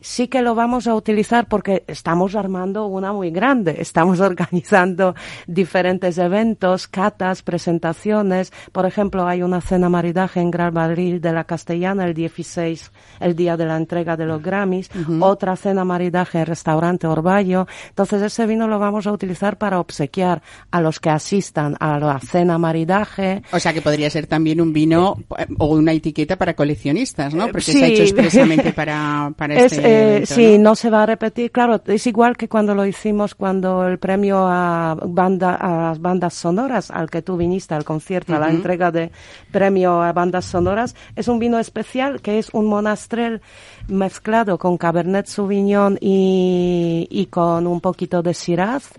Sí que lo vamos a utilizar porque estamos armando una muy grande. Estamos organizando diferentes eventos, catas, presentaciones. Por ejemplo, hay una cena maridaje en Gran Madrid de la Castellana el 16, el día de la entrega de los Grammys otra cena maridaje en restaurante Orballo. Entonces ese vino lo vamos a utilizar para obsequiar a los que asistan a la cena maridaje. O sea que podría ser también un vino eh, o una etiqueta para coleccionistas, ¿no? Porque Sí. se ha hecho expresamente para, para Es, este eh, evento, sí, ¿no? ¿no? se va a repetir. Claro, es igual que cuando lo hicimos cuando el premio a banda a las bandas sonoras al que tú viniste al concierto, a la entrega de premio a bandas sonoras, es un vino especial que es un monastrel mezclado con Cabernet Sauvignon y, y con un poquito de Shiraz.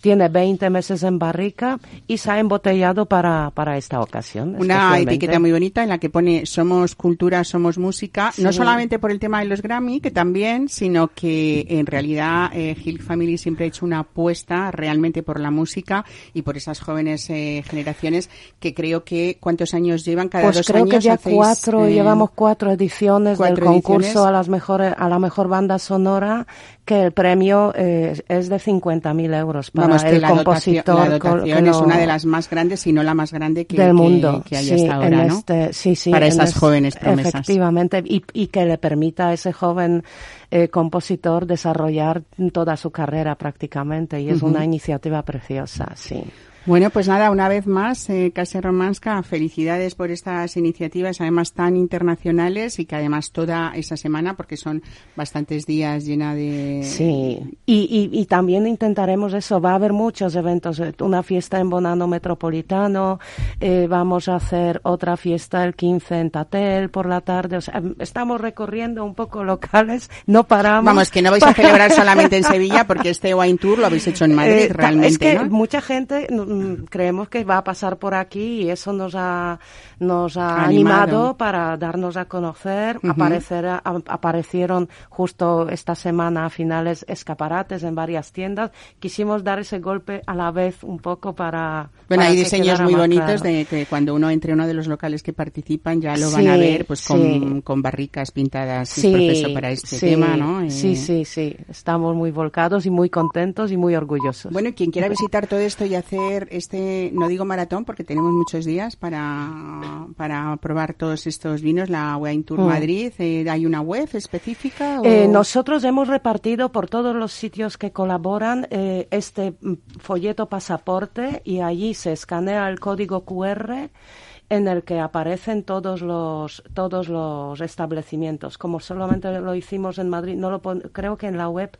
Tiene 20 meses en barrica y se ha embotellado para, para esta ocasión. Una etiqueta muy bonita en la que pone somos cultura, somos música, no Sí. solamente por el tema de los Grammy, que también, sino que en realidad eh, Hill Family siempre ha hecho una apuesta realmente por la música y por esas jóvenes eh, generaciones que creo que cuántos años llevan cada Pues dos creo años que ya hacéis, cuatro, eh, llevamos cuatro ediciones cuatro del concurso ediciones. a las mejores, a la mejor banda sonora, que el premio eh, es de 50.000 euros para Vamos, que el la dotación, compositor la co- dotación que es una de las más grandes, si no la más grande que, del que- mundo. que hay sí, hasta ahora, ¿no? este- sí, sí, Para esas es- jóvenes promesas. Efectivamente, y, y que le permita a ese joven eh, compositor desarrollar toda su carrera prácticamente. Y es una iniciativa preciosa, sí. Bueno, pues nada, una vez más, eh, Casa Romanska, felicidades por estas iniciativas, además tan internacionales y que además toda esa semana, porque son bastantes días llena de... Sí, y, y, y también intentaremos eso, va a haber muchos eventos, eh, una fiesta en Bonano Metropolitano, eh, vamos a hacer otra fiesta el 15 en Tatel por la tarde, o sea, em, estamos recorriendo un poco locales, no paramos. Vamos, que no vais a celebrar solamente en Sevilla, porque este Wine Tour lo habéis hecho en Madrid, Eh, ta- realmente, Es que ¿no? mucha gente creemos que va a pasar por aquí y eso nos ha, nos ha Animado. animado, para darnos a conocer. Aparecer- a- aparecieron justo esta semana a finales escaparates en varias tiendas. Quisimos dar ese golpe a la vez un poco para. Bueno, para hay diseños muy bonitos claro. de que cuando uno entre a uno de los locales que participan ya lo van Sí, a ver pues con, sí. con barricas pintadas Sí, para este sí, tema, ¿no? Eh, Sí, sí, sí. Estamos muy volcados y muy contentos y muy orgullosos. Bueno, quien quiera visitar todo esto y hacer este, no digo maratón porque tenemos muchos días para, para probar todos estos vinos, la Wine Tour Mm. Madrid, eh, ¿hay una web específica? o- Eh, nosotros hemos repartido por todos los sitios que colaboran eh, este mm, folleto pasaporte y allí se escanea el código QR en el que aparecen todos los todos los establecimientos. Como solamente lo hicimos en Madrid, no lo pon- creo que en la web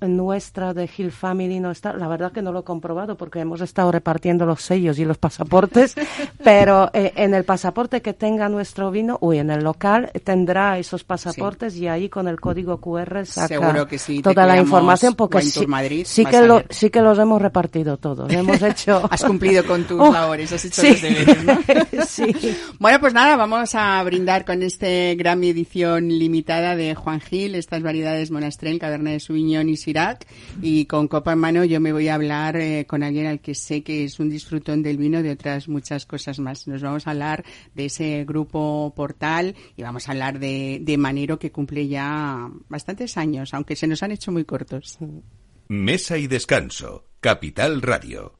nuestra de Hill Family no está. La verdad que no lo he comprobado porque hemos estado repartiendo los sellos y los pasaportes, pero eh, en el pasaporte que tenga nuestro vino, uy, en el local tendrá esos pasaportes y ahí con el código QR saca Seguro que sí, toda la información porque sí, Madrid, sí que lo, sí que los hemos repartido todos. Hemos hecho. Has cumplido con tus Oh, labores, has hecho sí. los deberes. Bueno, pues nada, vamos a brindar con este Grammy edición limitada de Juan Gil, estas variedades Monastrell, Cabernet Sauvignon y Syrah. Y con copa en mano yo me voy a hablar eh, con alguien al que sé que es un disfrutón del vino, de otras muchas cosas más. Nos vamos a hablar de ese grupo Portal y vamos a hablar de, de Manero que cumple ya bastantes años, aunque se nos han hecho muy cortos. Mesa y descanso. Capital Radio.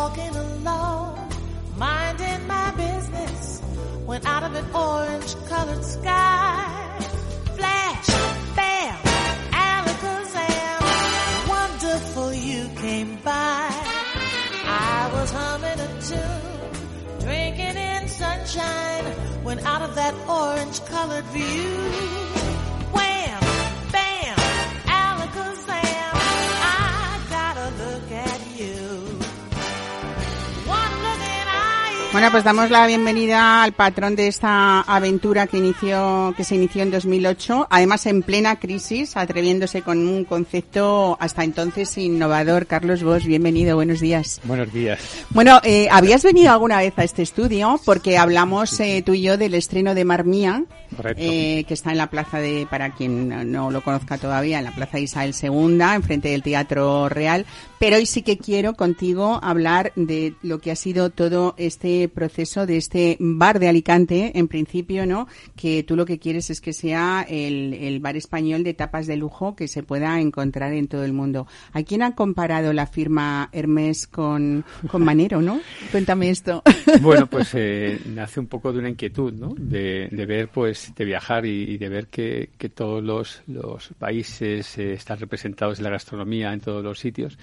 Walking along, minding my business, when out of an orange colored sky, flash, bam, alakazam, wonderful you came by. I was humming a tune, drinking in sunshine, when out of that orange colored view, Bueno, pues damos la bienvenida al patrón de esta aventura que inició, que se inició en 2008, además en plena crisis, atreviéndose con un concepto hasta entonces innovador. Carlos Bosch, bienvenido, buenos días. Buenos días. Bueno, eh, ¿habías venido alguna vez a este estudio? Porque hablamos eh, tú y yo del estreno de Mar Mía, eh, que está en la plaza de, para quien no lo conozca todavía, en la plaza de Isabel II, enfrente del Teatro Real. Pero hoy sí que quiero contigo hablar de lo que ha sido todo este proceso de este bar de Alicante, en principio, ¿no? Que tú lo que quieres es que sea el, el bar español de tapas de lujo que se pueda encontrar en todo el mundo. ¿A quién han comparado la firma Hermes con, con Manero, no? Cuéntame esto. Bueno, pues eh, nace un poco de una inquietud, ¿no? De, de ver, pues, de viajar y, y de ver que, que todos los, los países eh, están representados en la gastronomía en todos los sitios.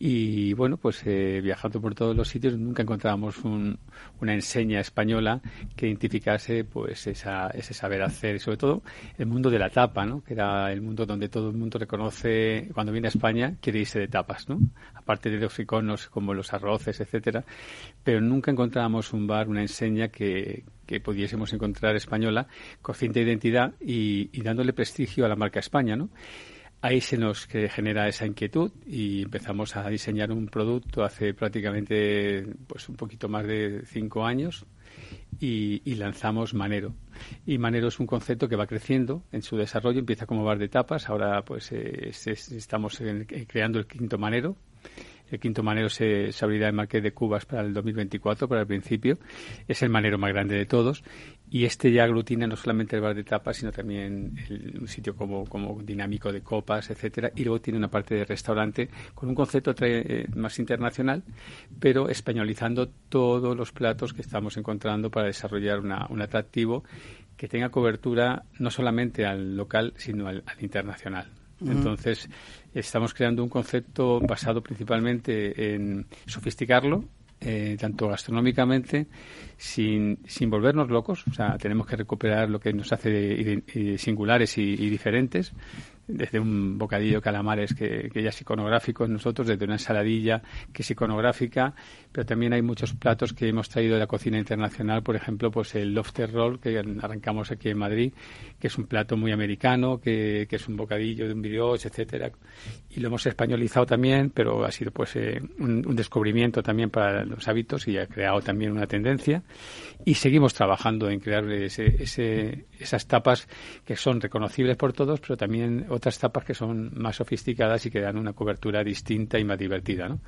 Y bueno, pues eh, viajando por todos los sitios nunca encontrábamos un- una enseña española que identificase pues esa, ese saber hacer y sobre todo el mundo de la tapa, ¿no? Que era el mundo donde todo el mundo reconoce cuando viene a España quiere irse de tapas, ¿no? Aparte de los iconos como los arroces, etcétera, pero nunca encontrábamos un bar, una enseña que, que pudiésemos encontrar española con cierta identidad y, y dándole prestigio a la marca España, ¿no? Ahí se nos genera esa inquietud y empezamos a diseñar un producto hace prácticamente pues un poquito más de cinco años y, lanzamos Manero. Y Manero es un concepto que va creciendo en su desarrollo, empieza como bar de tapas, ahora pues eh, es- es- estamos en- eh, creando el quinto Manero. El quinto manero se, se abrirá en Marqués de Cubas para el 2024, para el principio. Es el manero más grande de todos. Y este ya aglutina no solamente el bar de tapas, sino también el- un sitio como, como dinámico de copas, etcétera. Y luego tiene una parte de restaurante con un concepto eh, más internacional, pero españolizando todos los platos que estamos encontrando para desarrollar una- un atractivo que tenga cobertura no solamente al local, sino al, al internacional. Entonces, estamos creando un concepto basado principalmente en sofisticarlo, eh, tanto gastronómicamente, sin, sin volvernos locos. O sea, tenemos que recuperar lo que nos hace ide- eh, singulares y diferentes. Desde un bocadillo calamares que, que ya es iconográfico en nosotros, desde una ensaladilla que es iconográfica, pero también hay muchos platos que hemos traído de la cocina internacional, por ejemplo, pues el lobster roll que arrancamos aquí en Madrid, que es un plato muy americano, que, que es un bocadillo de un brioche, etcétera, y lo hemos españolizado también, pero ha sido pues eh, un, un descubrimiento también para los hábitos y ha creado también una tendencia. Y seguimos trabajando en crear ese, ese, esas tapas que son reconocibles por todos, pero también otras tapas que son más sofisticadas y que dan una cobertura distinta y más divertida, ¿no?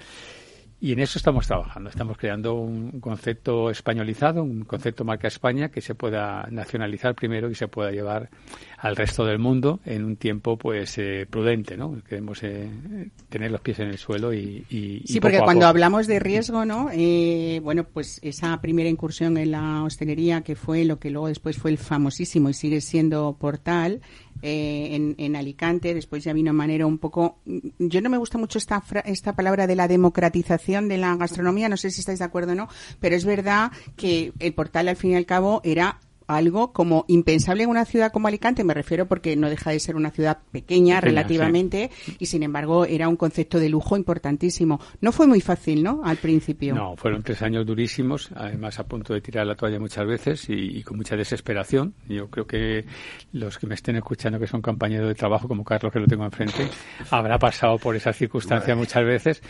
Y en eso estamos trabajando. Estamos creando un concepto españolizado, un concepto marca España que se pueda nacionalizar primero y se pueda llevar al resto del mundo en un tiempo pues eh, prudente, ¿no? Queremos eh, tener los pies en el suelo y, y Sí, y porque cuando hablamos de riesgo, ¿no? Eh, bueno, pues esa primera incursión en la hostelería que fue lo que luego después fue el famosísimo y sigue siendo Portal eh, en, en Alicante, después ya vino Manero un poco... Yo no me gusta mucho esta, fra- esta palabra de la democratización de la gastronomía, no sé si estáis de acuerdo o no, pero es verdad que el Portal al fin y al cabo era algo como impensable en una ciudad como Alicante, me refiero porque no deja de ser una ciudad pequeña, Pequeña, relativamente, y sin embargo era un concepto de lujo importantísimo. No fue muy fácil, ¿no? Al principio. No, fueron tres años durísimos, además a punto de tirar la toalla muchas veces y, y con mucha desesperación. Yo creo que los que me estén escuchando, que son compañeros de trabajo, como Carlos, que lo tengo enfrente, habrá pasado por esa circunstancia muchas veces.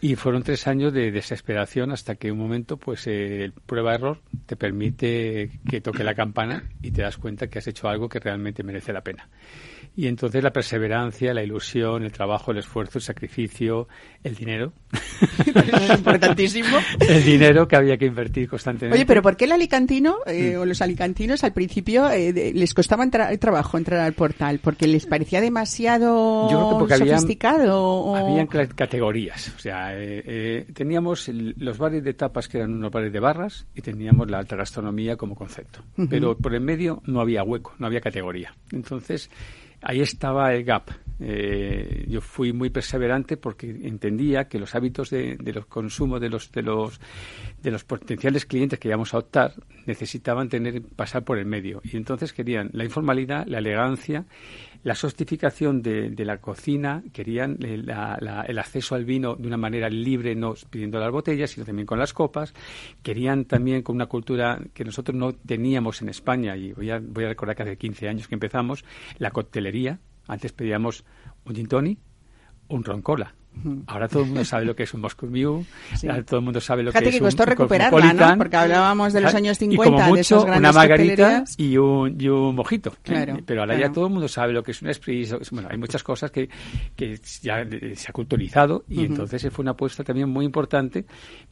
Y fueron tres años de desesperación hasta que un momento, pues, eh, el prueba-error te permite que toque la campana y te das cuenta que has hecho algo que realmente merece la pena. Y entonces la perseverancia, la ilusión, el trabajo, el esfuerzo, el sacrificio, el dinero. es importantísimo. el dinero que había que invertir constantemente. Oye, pero ¿por qué el alicantino eh, o los alicantinos al principio eh, de- les costaba entrar, trabajo entrar al portal? ¿Porque les parecía demasiado Yo creo que porque habían- sofisticado? o- Habían categorías. O sea, eh, eh, teníamos el- los bares de tapas que eran unos bares de barras y teníamos la alta gastronomía como concepto. Ujú. Pero por en medio no había hueco, no había categoría. Entonces, ahí estaba el gap. Eh, yo fui muy perseverante porque entendía que los hábitos de, de los consumos de los, de los de los potenciales clientes que íbamos a optar necesitaban tener pasar por el medio y entonces querían la informalidad, la elegancia, la sostificación de, de la cocina, querían eh, la- el acceso al vino de una manera libre, no pidiendo las botellas, sino también con las copas. Querían también con una cultura que nosotros no teníamos en España, y voy a, voy a recordar que hace 15 años que empezamos, la coctelería. Antes pedíamos un gin tonic, un ron cola. Ahora todo el mundo sabe lo que es un Moscow Sí. ahora todo el mundo sabe lo Fíjate que es un recuperarla. Porque hablábamos de los años y 50, como de mucho, esas grandes una margarita y un, y un mojito. Claro, Pero ahora claro. ya todo el mundo sabe lo que es un espresso. Bueno, hay muchas cosas que, que ya se ha culturizado y Ujú. entonces fue una apuesta también muy importante,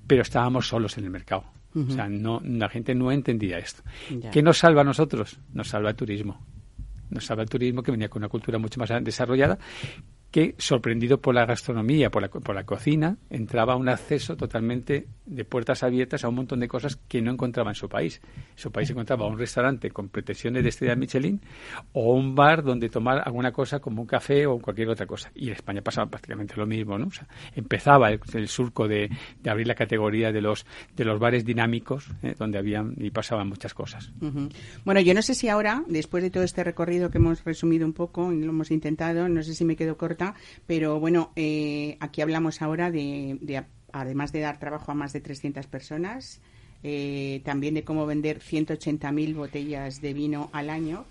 pero estábamos solos en el mercado. O sea, no, la gente no entendía esto. Ya. ¿Qué nos salva a nosotros? Nos salva el turismo. Nos salva el turismo que venía con una cultura mucho más desarrollada que, sorprendido por la gastronomía, por la, por la cocina, entraba un acceso totalmente de puertas abiertas a un montón de cosas que no encontraba en su país. Su país encontraba un restaurante con pretensiones de estrella Michelin o un bar donde tomar alguna cosa como un café o cualquier otra cosa. Y en España pasaba prácticamente lo mismo, ¿no? Empezaba el, surco de, de abrir la categoría de los, de los bares dinámicos, ¿eh? donde habían y pasaban muchas cosas. Bueno, yo no sé si ahora, después de todo este recorrido que hemos resumido un poco y lo hemos intentado, no sé si me quedo corta, pero bueno, eh, aquí hablamos ahora de, de, además de dar trabajo a más de 300 personas, eh, también de cómo vender 180.000 botellas de vino al año.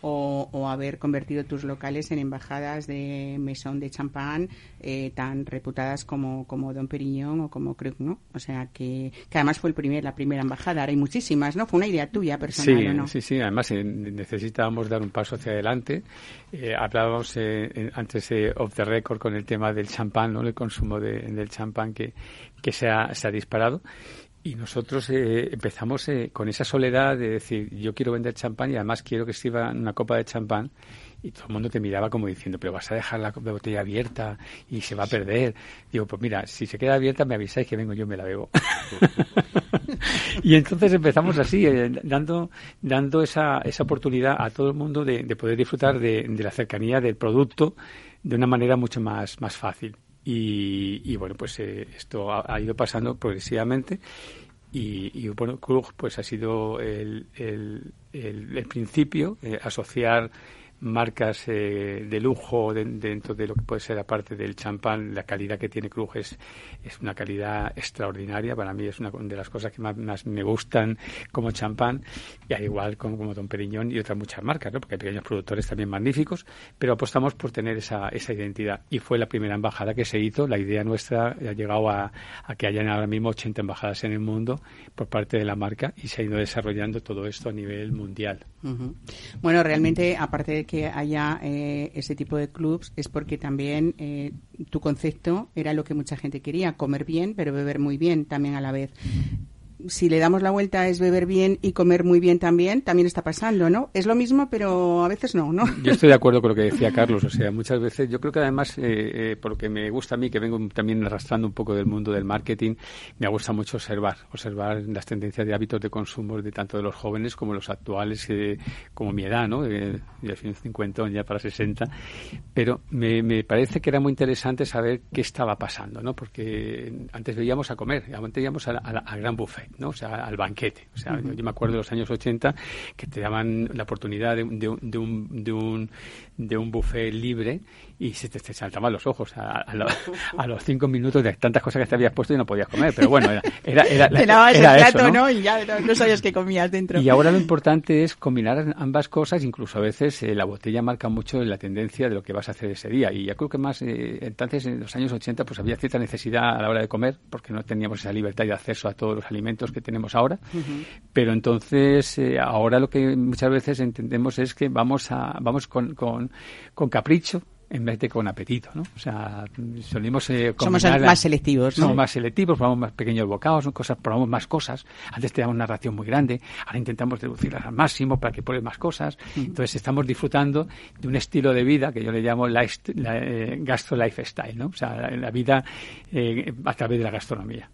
O, o haber convertido tus locales en embajadas de mesón de champán eh, tan reputadas como, como Don Periñón o como Krug, ¿no? O sea, que, que además fue el primer, la primera embajada, ahora hay muchísimas, ¿no? Fue una idea tuya personal, Sí, ¿o no? sí, sí. Además, eh, necesitábamos dar un paso hacia adelante. Eh, hablábamos eh, antes eh, off the record con el tema del champán, ¿no? El consumo de- del champán que, que se, ha, se ha disparado. Y nosotros eh, empezamos eh, con esa soledad de decir, yo quiero vender champán y además quiero que sirva una copa de champán. Y todo el mundo te miraba como diciendo, pero vas a dejar la botella abierta y se va a perder. Digo, pues mira, si se queda abierta me avisáis que vengo yo me la bebo. y entonces empezamos así, eh, dando, dando esa, esa oportunidad a todo el mundo de, de poder disfrutar de, de la cercanía del producto de una manera mucho más, más fácil. Y, y bueno, pues eh, esto ha, ido pasando progresivamente. Y, y, bueno, Krug pues ha sido el, el, el, el principio, eh, asociar marcas eh, de lujo de- dentro de lo que puede ser aparte del champán, la calidad que tiene Krug es, es una calidad extraordinaria. Para mí es una de las cosas que más, más me gustan como champán, y al igual como, como Don Periñón y otras muchas marcas, ¿no? porque hay pequeños productores también magníficos, pero apostamos por tener esa, esa identidad. Y fue la primera embajada que se hizo. La idea nuestra ha llegado a, a que hayan ahora mismo 80 embajadas en el mundo por parte de la marca y se ha ido desarrollando todo esto a nivel mundial. Ujú. Bueno, realmente, aparte de que haya eh, ese tipo de clubs, es porque también eh, tu concepto era lo que mucha gente quería, comer bien, pero beber muy bien también a la vez. Si le damos la vuelta es beber bien y comer muy bien también, también está pasando, ¿no? Es lo mismo, pero a veces no, ¿no? Yo estoy de acuerdo con lo que decía Carlos, o sea, muchas veces, yo creo que además, eh, eh, por lo que me gusta a mí, que vengo también arrastrando un poco del mundo del marketing, me gusta mucho observar, observar las tendencias de hábitos de consumo de tanto de los jóvenes como los actuales, eh, como mi edad, ¿no? Eh, ya soy un cincuentón, ya para 60, pero me, me parece que era muy interesante saber qué estaba pasando, ¿no? Porque antes veíamos a comer, antes veíamos a a al gran buffet, ¿no? O sea, al banquete. O sea, yo, yo me acuerdo de los años 80 que te daban la oportunidad de, de, un- de un, de, un, de un buffet libre y se te, te saltaban los ojos a, a lo- a los cinco minutos de tantas cosas que te habías puesto y no podías comer. Pero bueno, era, era, era, Te lavabas era el eso, plato, ¿no? ¿no? Y ya no, no sabías qué comías dentro. Y ahora lo importante es combinar ambas cosas, incluso a veces eh, la botella marca mucho la tendencia de lo que vas a hacer ese día. Y yo creo que más, eh, entonces en los años 80 pues había cierta necesidad a la hora de comer, porque no teníamos esa libertad de acceso a todos los alimentos que tenemos ahora. Pero entonces eh, ahora lo que muchas veces entendemos es que vamos a vamos con, con, con capricho en vez de con apetito, ¿no? O sea, solimos eh, Somos la- más selectivos, ¿no? Somos más selectivos, probamos más pequeños bocados, son cosas, probamos más cosas. Antes teníamos una ración muy grande, ahora intentamos reducirlas al máximo para que pruebes más cosas. Entonces estamos disfrutando de un estilo de vida que yo le llamo life, la, eh, gastro lifestyle, ¿no? O sea, la, la vida eh, a través de la gastronomía.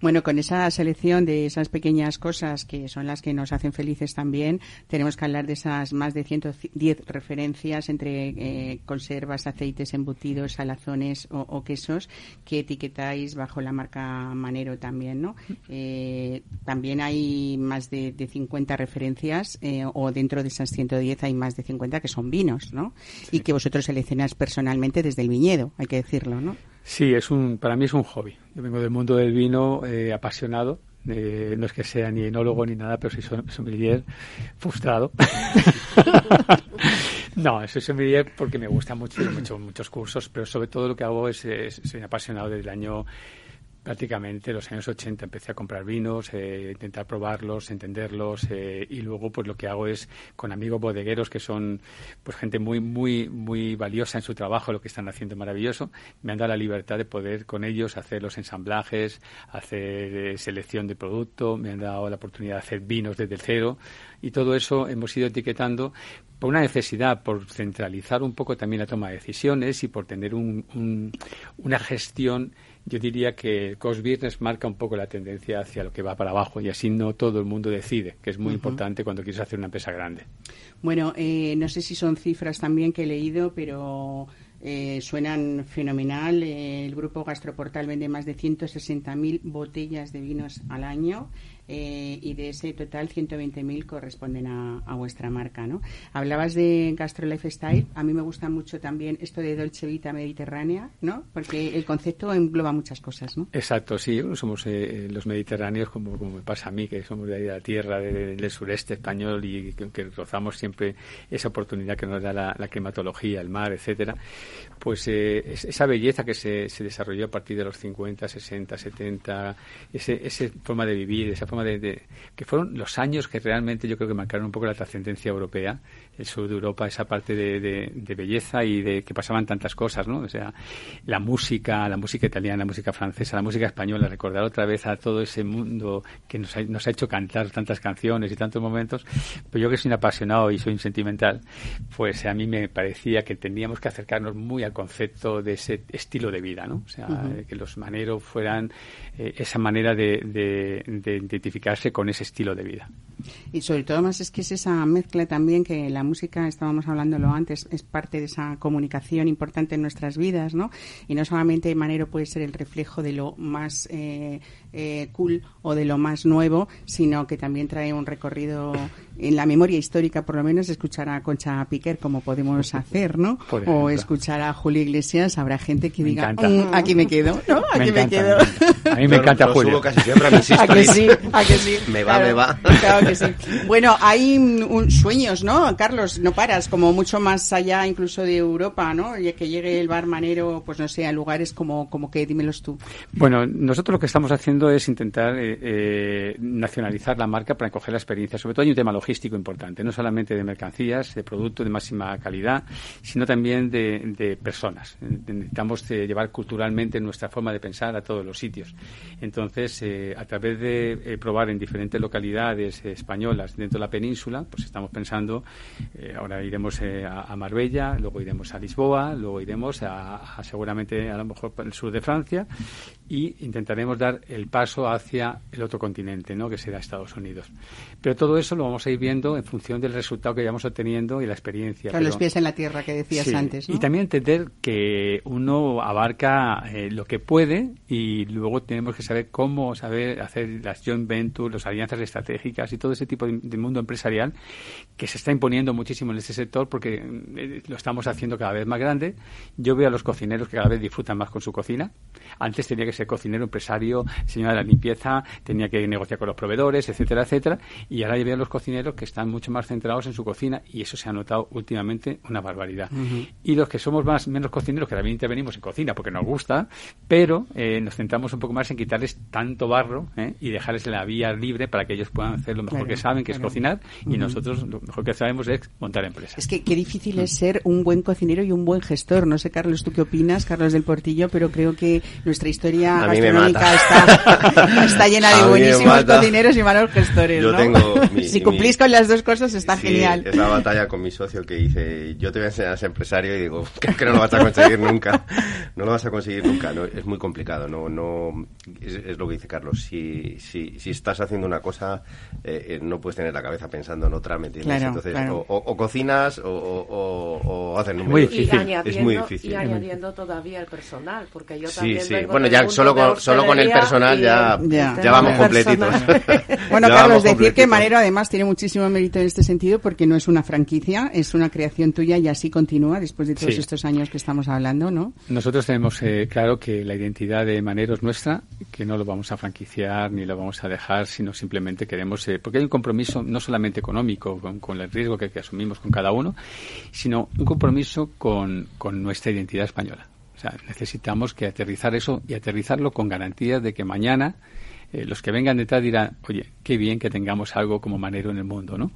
Bueno, con esa selección de esas pequeñas cosas que son las que nos hacen felices también, tenemos que hablar de esas más de 110 referencias entre eh, conservas, aceites, embutidos, salazones o, o quesos que etiquetáis bajo la marca Manero también, ¿no? Eh, también hay más de, de 50 referencias eh, o dentro de esas 110 hay más de 50 que son vinos, ¿no? Y que vosotros seleccionáis personalmente desde el viñedo, hay que decirlo, ¿no? Sí, es un, para mí es un hobby. Yo vengo del mundo del vino eh, apasionado. Eh, no es que sea ni enólogo ni nada, pero soy som- sommelier frustrado. no, soy sommelier porque me gusta mucho, muchos cursos, pero sobre todo lo que hago es, es- soy un apasionado desde el año prácticamente los años 80 empecé a comprar vinos, eh, intentar probarlos, entenderlos eh, y luego pues lo que hago es con amigos bodegueros que son pues gente muy muy muy valiosa en su trabajo, lo que están haciendo maravilloso, me han dado la libertad de poder con ellos hacer los ensamblajes, hacer eh, selección de producto, me han dado la oportunidad de hacer vinos desde cero y todo eso hemos ido etiquetando por una necesidad, por centralizar un poco también la toma de decisiones y por tener un- un- una gestión yo diría que el cost business marca un poco la tendencia hacia lo que va para abajo y así no todo el mundo decide, que es muy importante cuando quieres hacer una empresa grande. Bueno, eh, no sé si son cifras también que he leído, pero eh, suenan fenomenal. Eh, el grupo Gastroportal vende más de 160.000 botellas de vinos al año eh, y de ese total 120.000 corresponden a, a vuestra marca, ¿no? Hablabas de Gastro Lifestyle. A mí me gusta mucho también esto de Dolce Vita Mediterránea, ¿no? Porque el concepto engloba muchas cosas, ¿no? Exacto, sí, somos eh, los mediterráneos, como, como me pasa a mí, que somos de ahí de la tierra, de- del sureste español y que, que rozamos siempre esa oportunidad que nos da la, climatología, el mar, etcétera. Pues eh, es- esa belleza que se, se desarrolló a partir de los 50, 60, 70, ese, esa forma de vivir, esa forma de, de- que fueron los años que realmente yo creo que marcaron un poco la trascendencia europea, el sur de Europa, esa parte de, de- de belleza y de que pasaban tantas cosas, ¿no? O sea, la música, la música italiana, la música francesa, la música española, recordar otra vez a todo ese mundo que nos ha, nos ha hecho cantar tantas canciones y tantos momentos, pues yo que soy un apasionado y soy un sentimental, pues a mí me parecía que teníamos que acercarnos muy al concepto de ese estilo de vida, ¿no? O sea, eh, que los maneros fueran eh, esa manera de, de- de identificarse con ese estilo de vida. Y sobre todo más es que es esa mezcla también que la música, estábamos hablándolo antes, es parte de esa comunicación importante en nuestras vidas, ¿no? Y no solamente Manero puede ser el reflejo de lo más eh, eh, cool o de lo más nuevo, sino que también trae un recorrido en la memoria histórica, por lo menos escuchar a Concha Piquer como podemos hacer, ¿no? O escuchar a Julio Iglesias, habrá gente que Me diga. "Mm, aquí me quedo, ¿no? Aquí me, encanta, quedo. me. A mí me Yo encanta lo Julio. subo casi siempre a mis ¿A que stories. sí? ¿A que sí? Me va, me va. Claro que sí. Bueno, hay un- sueños, ¿no? Carlos, no paras, como mucho más allá incluso de Europa, ¿no? Y que llegue el bar manero, pues no sé, a lugares como, como que, dímelos tú. Bueno, nosotros lo que estamos haciendo es intentar eh, eh, nacionalizar la marca para coger la experiencia. Sobre todo hay un tema logístico importante, no solamente de mercancías, de productos de máxima calidad, sino también de, de personas. Necesitamos eh, llevar culturalmente nuestra forma de pensar a todos los sitios. Entonces, eh, a través de eh, probar en diferentes localidades eh, españolas dentro de la península, pues estamos pensando, ahora iremos a, a Marbella, luego iremos a Lisboa, luego iremos a, a seguramente a lo mejor el sur de Francia y intentaremos dar el paso hacia el otro continente, ¿no? que será Estados Unidos. Pero todo eso lo vamos a ir viendo en función del resultado que vayamos obteniendo y la experiencia. Con los Pero- pies en la tierra que decías Sí, antes, ¿no? Y también entender que uno abarca eh, lo que puede y luego tenemos que saber cómo saber hacer las joint ventures, las alianzas estratégicas y todo ese tipo de, de mundo empresarial que se está imponiendo muchísimo en este sector porque eh, lo estamos haciendo cada vez más grande. Yo veo a los cocineros que cada vez disfrutan más con su cocina. Antes tenía que ser cocinero, empresario, señora de la limpieza, tenía que negociar con los proveedores, etcétera, etcétera. Y ahora yo veo a los cocineros que están mucho más centrados en su cocina y eso se ha notado últimamente una barbaridad. Y los que somos más menos cocineros, que también intervenimos en cocina porque nos gusta, pero eh, nos centramos un poco más en quitarles tanto barro ¿eh? y dejarles la vía libre para que ellos puedan hacer lo mejor Claro, que saben, que claro. es cocinar, y nosotros lo mejor que sabemos es montar empresas. Es que qué difícil es ser un buen cocinero y un buen gestor. No sé, Carlos, tú qué opinas, Carlos del Portillo, pero creo que nuestra historia gastronómica está, está llena de buenísimos cocineros y malos gestores. Yo ¿no? tengo mi- si mi- cumplís con las dos cosas está Sí, genial. Es la batalla con mi socio que dice, yo te voy a enseñar a ser empresario y digo, creo que no lo vas a conseguir nunca. No lo vas a conseguir nunca. No, es muy complicado. No, no, es, es lo que dice Carlos. Si, si, si estás haciendo una cosa, eh, eh, no puedes tener la cabeza pensando en otra, ¿me entiendes? Claro, Entonces, claro. o, o- o cocinas o, o, o- o haces muy números. Y difícil. añadiendo, Es muy difícil. y añadiendo todavía el personal, porque yo Sí, también sí. vengo Bueno, ya solo con, solo con el personal ya, Ya. ya vamos completitos. Bueno, Ya Carlos, decir que. Manero además tiene muchísimo mérito en este sentido porque no es una franquicia, es una creación tuya y así continúa después de todos Sí. estos años que estamos hablando, ¿no? Nosotros tenemos eh, claro que la identidad de Manero es nuestra, que no lo vamos a franquiciar ni lo vamos a dejar, sino simplemente queremos, eh, porque hay un compromiso no solamente económico con, con el riesgo que, que asumimos con cada uno, sino un compromiso con, con nuestra identidad española. O sea, necesitamos que aterrizar eso y aterrizarlo con garantías de que mañana eh, los que vengan detrás dirán, oye, qué bien que tengamos algo como Manero en el mundo, ¿no?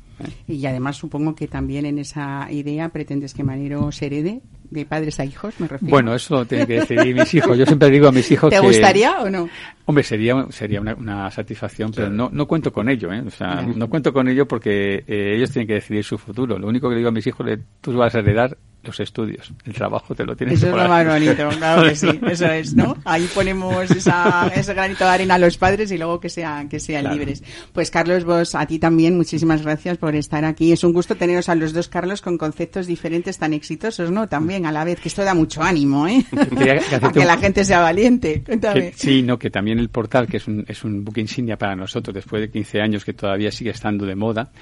Y además supongo que también en esa idea pretendes que Manero se herede de padres a hijos, me refiero. Bueno, eso lo tienen que decidir mis hijos. Yo siempre digo a mis hijos ¿Te que... gustaría o no? Hombre, sería, sería una, una satisfacción, pero no, no cuento con ello, ¿eh? O sea, no cuento con ello porque eh, ellos tienen que decidir su futuro. Lo único que le digo a mis hijos es, tú vas a heredar los estudios, el trabajo te lo tienes Eso que es lo pagar". más bonito, claro que sí, eso es, ¿no? Ahí ponemos esa, ese granito de arena a los padres y luego que sean, que sean Claro. libres. Pues Carlos, vos, a ti también, muchísimas gracias por estar aquí. Es un gusto teneros a los dos Carlos con conceptos diferentes tan exitosos, ¿no? También a la vez, que esto da mucho ánimo, ¿eh? Quería que hacerte a que un- la gente sea valiente. Cuéntame. Que- sí, no, que también el portal, que es un, es un buque insignia para nosotros después de 15 años que todavía sigue estando de moda,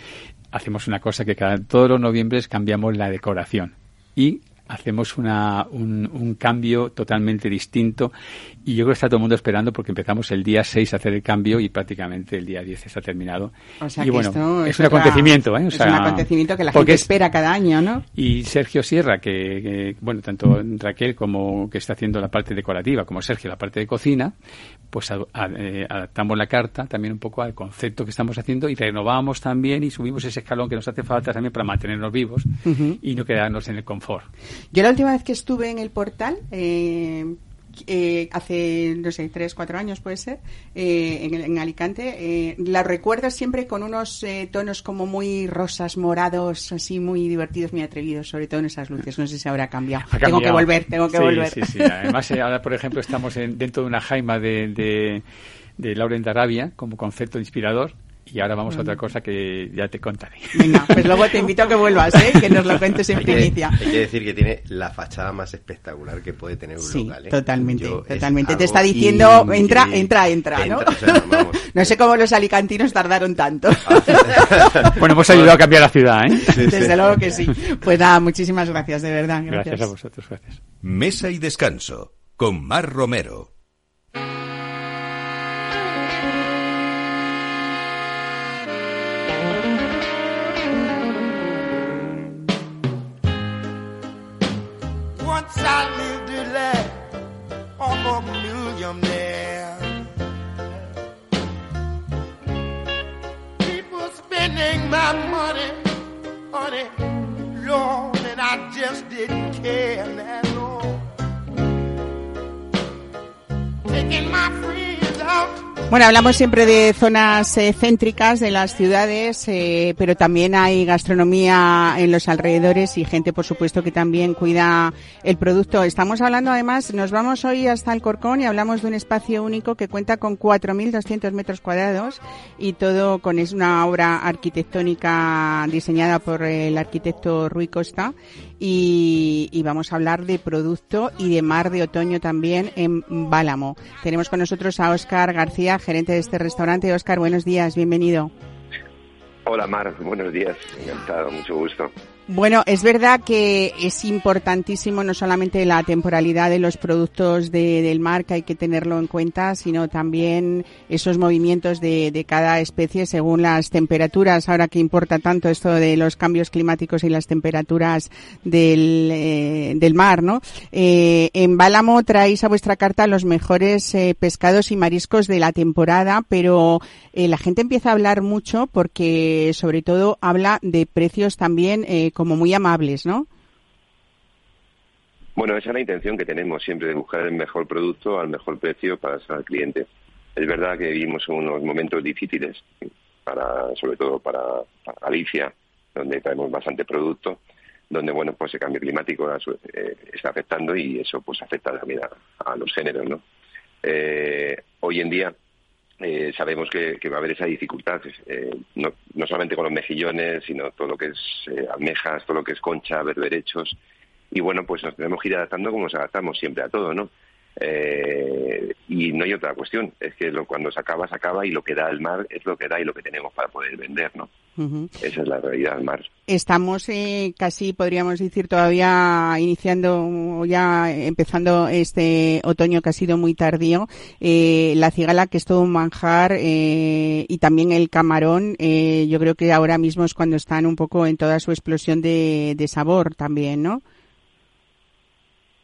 hacemos una cosa que cada, todos los noviembres cambiamos la decoración y hacemos una, un, un cambio totalmente distinto y yo creo que está todo el mundo esperando porque empezamos el día 6 a hacer el cambio y prácticamente el día 10 está terminado. O sea y que bueno, esto es un otra- acontecimiento, ¿eh? O es sea, un acontecimiento que la gente es- espera cada año, ¿no? y Sergio Sierra, que, que, bueno, tanto Raquel como que está haciendo la parte decorativa, como Sergio la parte de cocina, pues a- a- eh, adaptamos la carta también un poco al concepto que estamos haciendo y renovamos también y subimos ese escalón que nos hace falta también para mantenernos vivos y no quedarnos en el confort. Yo la última vez que estuve en el portal, eh, eh, hace, no sé, tres, cuatro años puede ser, eh, en, en Alicante, eh, la recuerdo siempre con unos eh, tonos como muy rosas, morados, así muy divertidos, muy atrevidos, sobre todo en esas luces. No sé si habrá cambiado. Tengo que volver, tengo que Sí, volver. Sí, sí. Además, eh, ahora, por ejemplo, estamos en- dentro de una jaima de, de, de Lauren de Arabia como concepto inspirador Y ahora vamos a otra cosa que ya te contaré. Venga, pues luego te invito a que vuelvas, ¿eh? que nos lo cuentes en Hay que, primicia. hay que decir que tiene la fachada más espectacular que puede tener un Sí, local. ¿eh? totalmente, Yo- es totalmente. Te está diciendo, entra, entra, entra, ¿no? o sea, vamos. No sé cómo los alicantinos tardaron tanto. Bueno, hemos ayudado a cambiar la ciudad, ¿eh? Desde luego que sí. Pues nada, muchísimas gracias, de verdad. Gracias. Gracias a vosotros, gracias. Mesa y descanso con Mar Romero. My money, honey, Lord, and I just didn't care that long. Taking my friends out. Bueno, hablamos siempre de zonas eh, céntricas de las ciudades, eh, pero también hay gastronomía en los alrededores y gente, por supuesto, que también cuida el producto. Estamos hablando, además, nos vamos hoy hasta Alcorcón y hablamos de un espacio único que cuenta con 4.200 metros cuadrados y todo con es una obra arquitectónica diseñada por el arquitecto Rui Costa y, vamos a hablar de producto y de mar de otoño también en Bálamo. Tenemos con nosotros a Óscar García, gerente de este restaurante. Óscar, buenos días, bienvenido. Hola Mar, buenos días, encantado, mucho gusto. Bueno, es verdad que es importantísimo no solamente la temporalidad de los productos de- del mar, que hay que tenerlo en cuenta, sino también esos movimientos de, de cada especie según las temperaturas. Ahora que importa tanto esto de los cambios climáticos y las temperaturas del, eh, mar, ¿no? Eh, en Bálamo traéis a vuestra carta los mejores eh, pescados y mariscos de la temporada, pero la gente empieza a hablar mucho porque sobre todo habla de precios también como muy amables, ¿no? Bueno, esa es la intención que tenemos siempre de buscar el mejor producto al mejor precio para el cliente. Es verdad que vivimos unos momentos difíciles, para, sobre todo para, para Galicia, donde traemos bastante producto, donde bueno pues el cambio climático eh, está afectando y eso pues afecta también a, a los géneros, ¿no? Eh, hoy en día eh, sabemos que, va a haber esa dificultad, eh, no, no solamente con los mejillones, sino todo lo que es eh, almejas, todo lo que es concha, berberechos, y bueno, pues nos tenemos que ir adaptando como nos adaptamos siempre a todo, ¿no? Eh, y no hay otra cuestión, es que lo, cuando se acaba, se acaba y lo que da el mar es lo que da y lo que tenemos para poder vender, ¿no? Esa es la realidad mar. Estamos eh, casi, podríamos decir, todavía iniciando o ya empezando este otoño que ha sido muy tardío. Eh, la cigala, que es todo un manjar, eh, y también el camarón, eh, yo creo que ahora mismo es cuando están un poco en toda su explosión de, de sabor también, ¿no?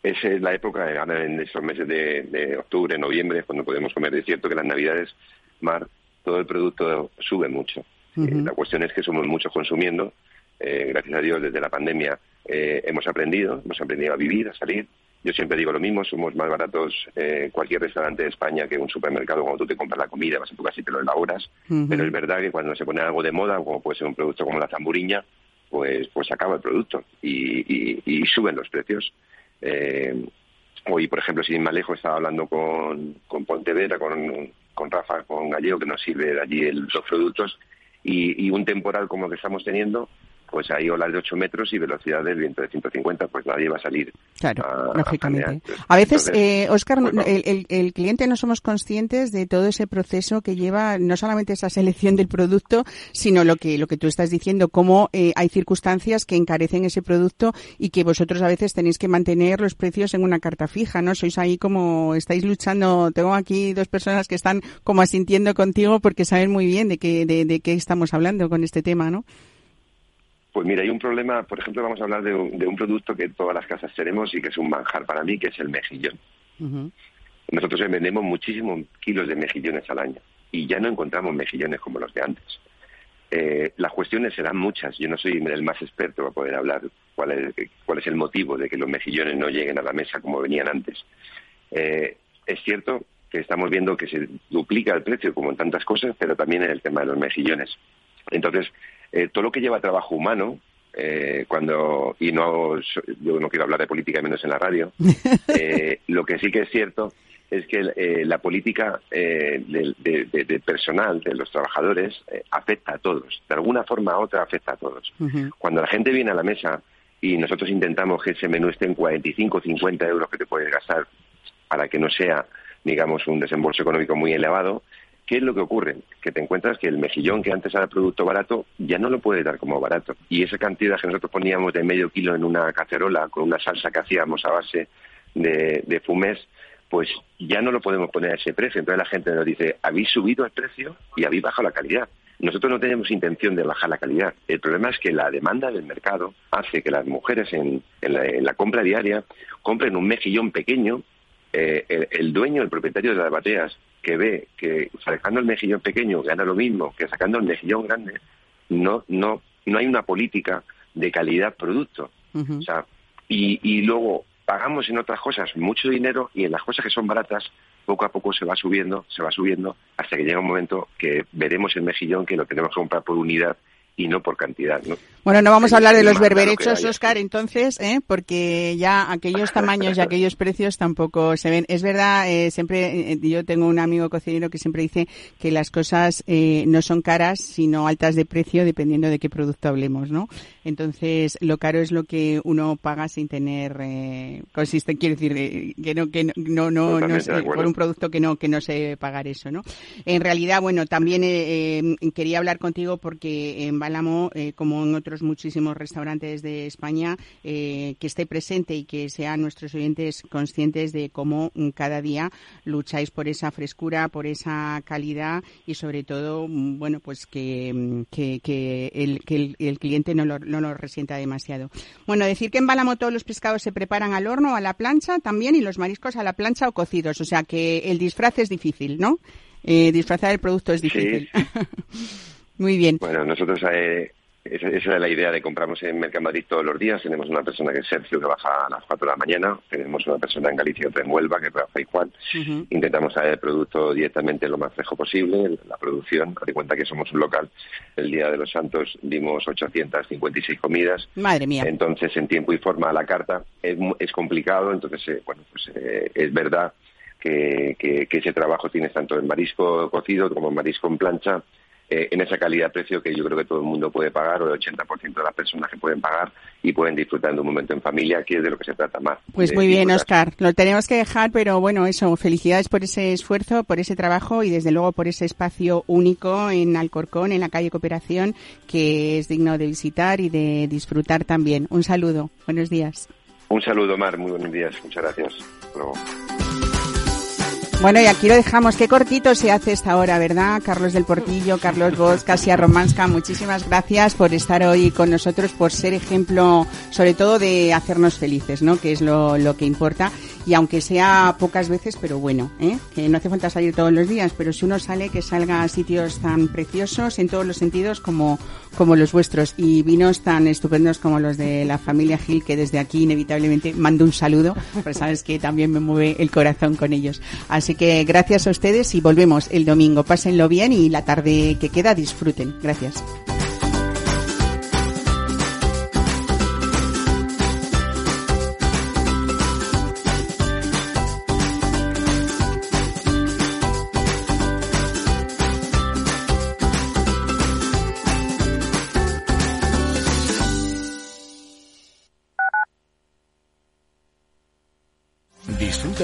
Esa es la época, eh, en estos meses de, de octubre, noviembre, cuando podemos comer. Es cierto que las navidades, mar, todo el producto sube mucho. Eh, la cuestión es que somos muchos consumiendo. Eh, gracias a Dios, desde la pandemia eh, hemos aprendido, hemos aprendido a vivir, a salir. Yo siempre digo lo mismo, somos más baratos eh, cualquier restaurante de España que un supermercado cuando tú te compras la comida, vas a tu casa y te lo elaboras. Pero es verdad que cuando se pone algo de moda, como puede ser un producto como la zamburiña, pues pues acaba el producto y, y- y suben los precios. Hoy, por ejemplo, sin más lejos, estaba hablando con, con Pontevedra, con, con Rafa, con Gallego, que nos sirve de allí el- los productos, y, y un temporal como el que estamos teniendo, pues hay olas de 8 metros y velocidad del viento de 150, pues nadie va a salir. Claro, a- lógicamente. A veces, Entonces, eh, Oscar, pues, el, el- el cliente no somos conscientes de todo ese proceso que lleva no solamente esa selección del producto, sino lo que lo que tú estás diciendo, cómo eh, hay circunstancias que encarecen ese producto y que vosotros a veces tenéis que mantener los precios en una carta fija, ¿no? Sois ahí como estáis luchando. Tengo aquí dos personas que están como asintiendo contigo porque saben muy bien de qué de, de qué estamos hablando con este tema, ¿no? Pues mira, hay un problema, por ejemplo, vamos a hablar de un, de un producto que todas las casas tenemos y que es un manjar para mí, que es el mejillón. Nosotros vendemos muchísimos kilos de mejillones al año y ya no encontramos mejillones como los de antes. Eh, las cuestiones serán muchas. Yo no soy el más experto para poder hablar cuál es, cuál es el motivo de que los mejillones no lleguen a la mesa como venían antes. Eh, es cierto que estamos viendo que se duplica el precio como en tantas cosas, pero también en el tema de los mejillones. Entonces, eh, todo lo que lleva trabajo humano, eh, cuando, y no, yo no quiero hablar de política menos en la radio, eh, lo que sí que es cierto es que eh, la política eh, del de, de- de personal, de los trabajadores, afecta a todos. De alguna forma u otra afecta a todos. Cuando la gente viene a la mesa y nosotros intentamos que ese menú esté en 45 o 50 euros que te puedes gastar para que no sea, digamos, un desembolso económico muy elevado, ¿qué es lo que ocurre? Que te encuentras que el mejillón que antes era producto barato ya no lo puedes dar como barato. Y esa cantidad que nosotros poníamos de medio kilo en una cacerola con una salsa que hacíamos a base de, fumés, pues ya no lo podemos poner a ese precio. Entonces la gente nos dice, habéis subido el precio y habéis bajado la calidad. Nosotros no tenemos intención de bajar la calidad. El problema es que la demanda del mercado hace que las mujeres en, en la compra diaria compren un mejillón pequeño. eh, el, el dueño, el propietario de las bateas, que ve que sacando el mejillón pequeño gana lo mismo que sacando el mejillón grande, no, no, no hay una política de calidad producto. O sea, y, y luego pagamos en otras cosas mucho dinero y en las cosas que son baratas poco a poco se va subiendo, se va subiendo hasta que llega un momento que veremos el mejillón que lo tenemos que comprar por unidad y no por cantidad, ¿no? Bueno, no vamos a hablar de los berberechos. Oscar, entonces, ¿eh? porque ya aquellos tamaños y aquellos precios tampoco se ven. Es verdad, eh, siempre eh, yo tengo un amigo cocinero que siempre dice que las cosas eh, no son caras, sino altas de precio, dependiendo de qué producto hablemos, ¿no? Entonces, lo caro es lo que uno paga sin tener eh, consiste, quiero decir, eh, que no, que no, no, no, sé, por un producto que no, que no sé pagar eso, ¿no? En realidad, bueno, también eh, eh, quería hablar contigo porque en Bálamo, eh, como en otros muchísimos restaurantes de España, eh, que esté presente y que sean nuestros oyentes conscientes de cómo mm, cada día lucháis por esa frescura, por esa calidad y sobre todo, mm, bueno, pues que, mm, que, que el, que el, el cliente no lo, no lo resienta demasiado. Bueno, decir que en Bálamo todos los pescados se preparan al horno o a la plancha también y los mariscos a la plancha o cocidos, o sea que el disfraz es difícil, ¿no? Eh, disfrazar el producto es difícil. Muy bien. Bueno, nosotros eh, esa, esa es la idea de compramos en Mercamadrid todos los días. Tenemos una persona que es Sergio que baja a las 4 de la mañana. Tenemos una persona en Galicia otra en Huelva que trabaja Juan. Intentamos traer el producto directamente lo más fresco posible. La producción, haz de cuenta que somos un local. El Día de los Santos dimos 856 comidas. Madre mía. Entonces, en tiempo y forma a la carta es, es complicado. Entonces, eh, bueno, pues eh, es verdad que, que- que ese trabajo tienes tanto en marisco cocido como en marisco en plancha. Eh, en esa calidad-precio que yo creo que todo el mundo puede pagar, o el 80% de las personas que pueden pagar y pueden disfrutar de un momento en familia, que es de lo que se trata más. Pues muy bien, disfrutar. Oscar. Lo tenemos que dejar, pero bueno, eso, felicidades por ese esfuerzo, por ese trabajo y desde luego por ese espacio único en Alcorcón, en la calle Cooperación, que es digno de visitar y de disfrutar también. Un saludo. Buenos días. Un saludo, Mar, muy buenos días, muchas gracias. Hasta luego. Bueno, y aquí lo dejamos. Qué cortito se hace esta hora, ¿verdad? Carlos del Portillo, Carlos Bosch, Casia Romanska, muchísimas gracias por estar hoy con nosotros, por ser ejemplo, sobre todo de hacernos felices, ¿no? Que es lo, lo que importa. Y aunque sea pocas veces, pero bueno, ¿eh? Que no hace falta salir todos los días, pero si uno sale, que salga a sitios tan preciosos en todos los sentidos como, como los vuestros y vinos tan estupendos como los de la familia Gil, que desde aquí inevitablemente mando un saludo, porque sabes que también me mueve el corazón con ellos. Así que gracias a ustedes y volvemos el domingo. Pásenlo bien y la tarde que queda disfruten. Gracias.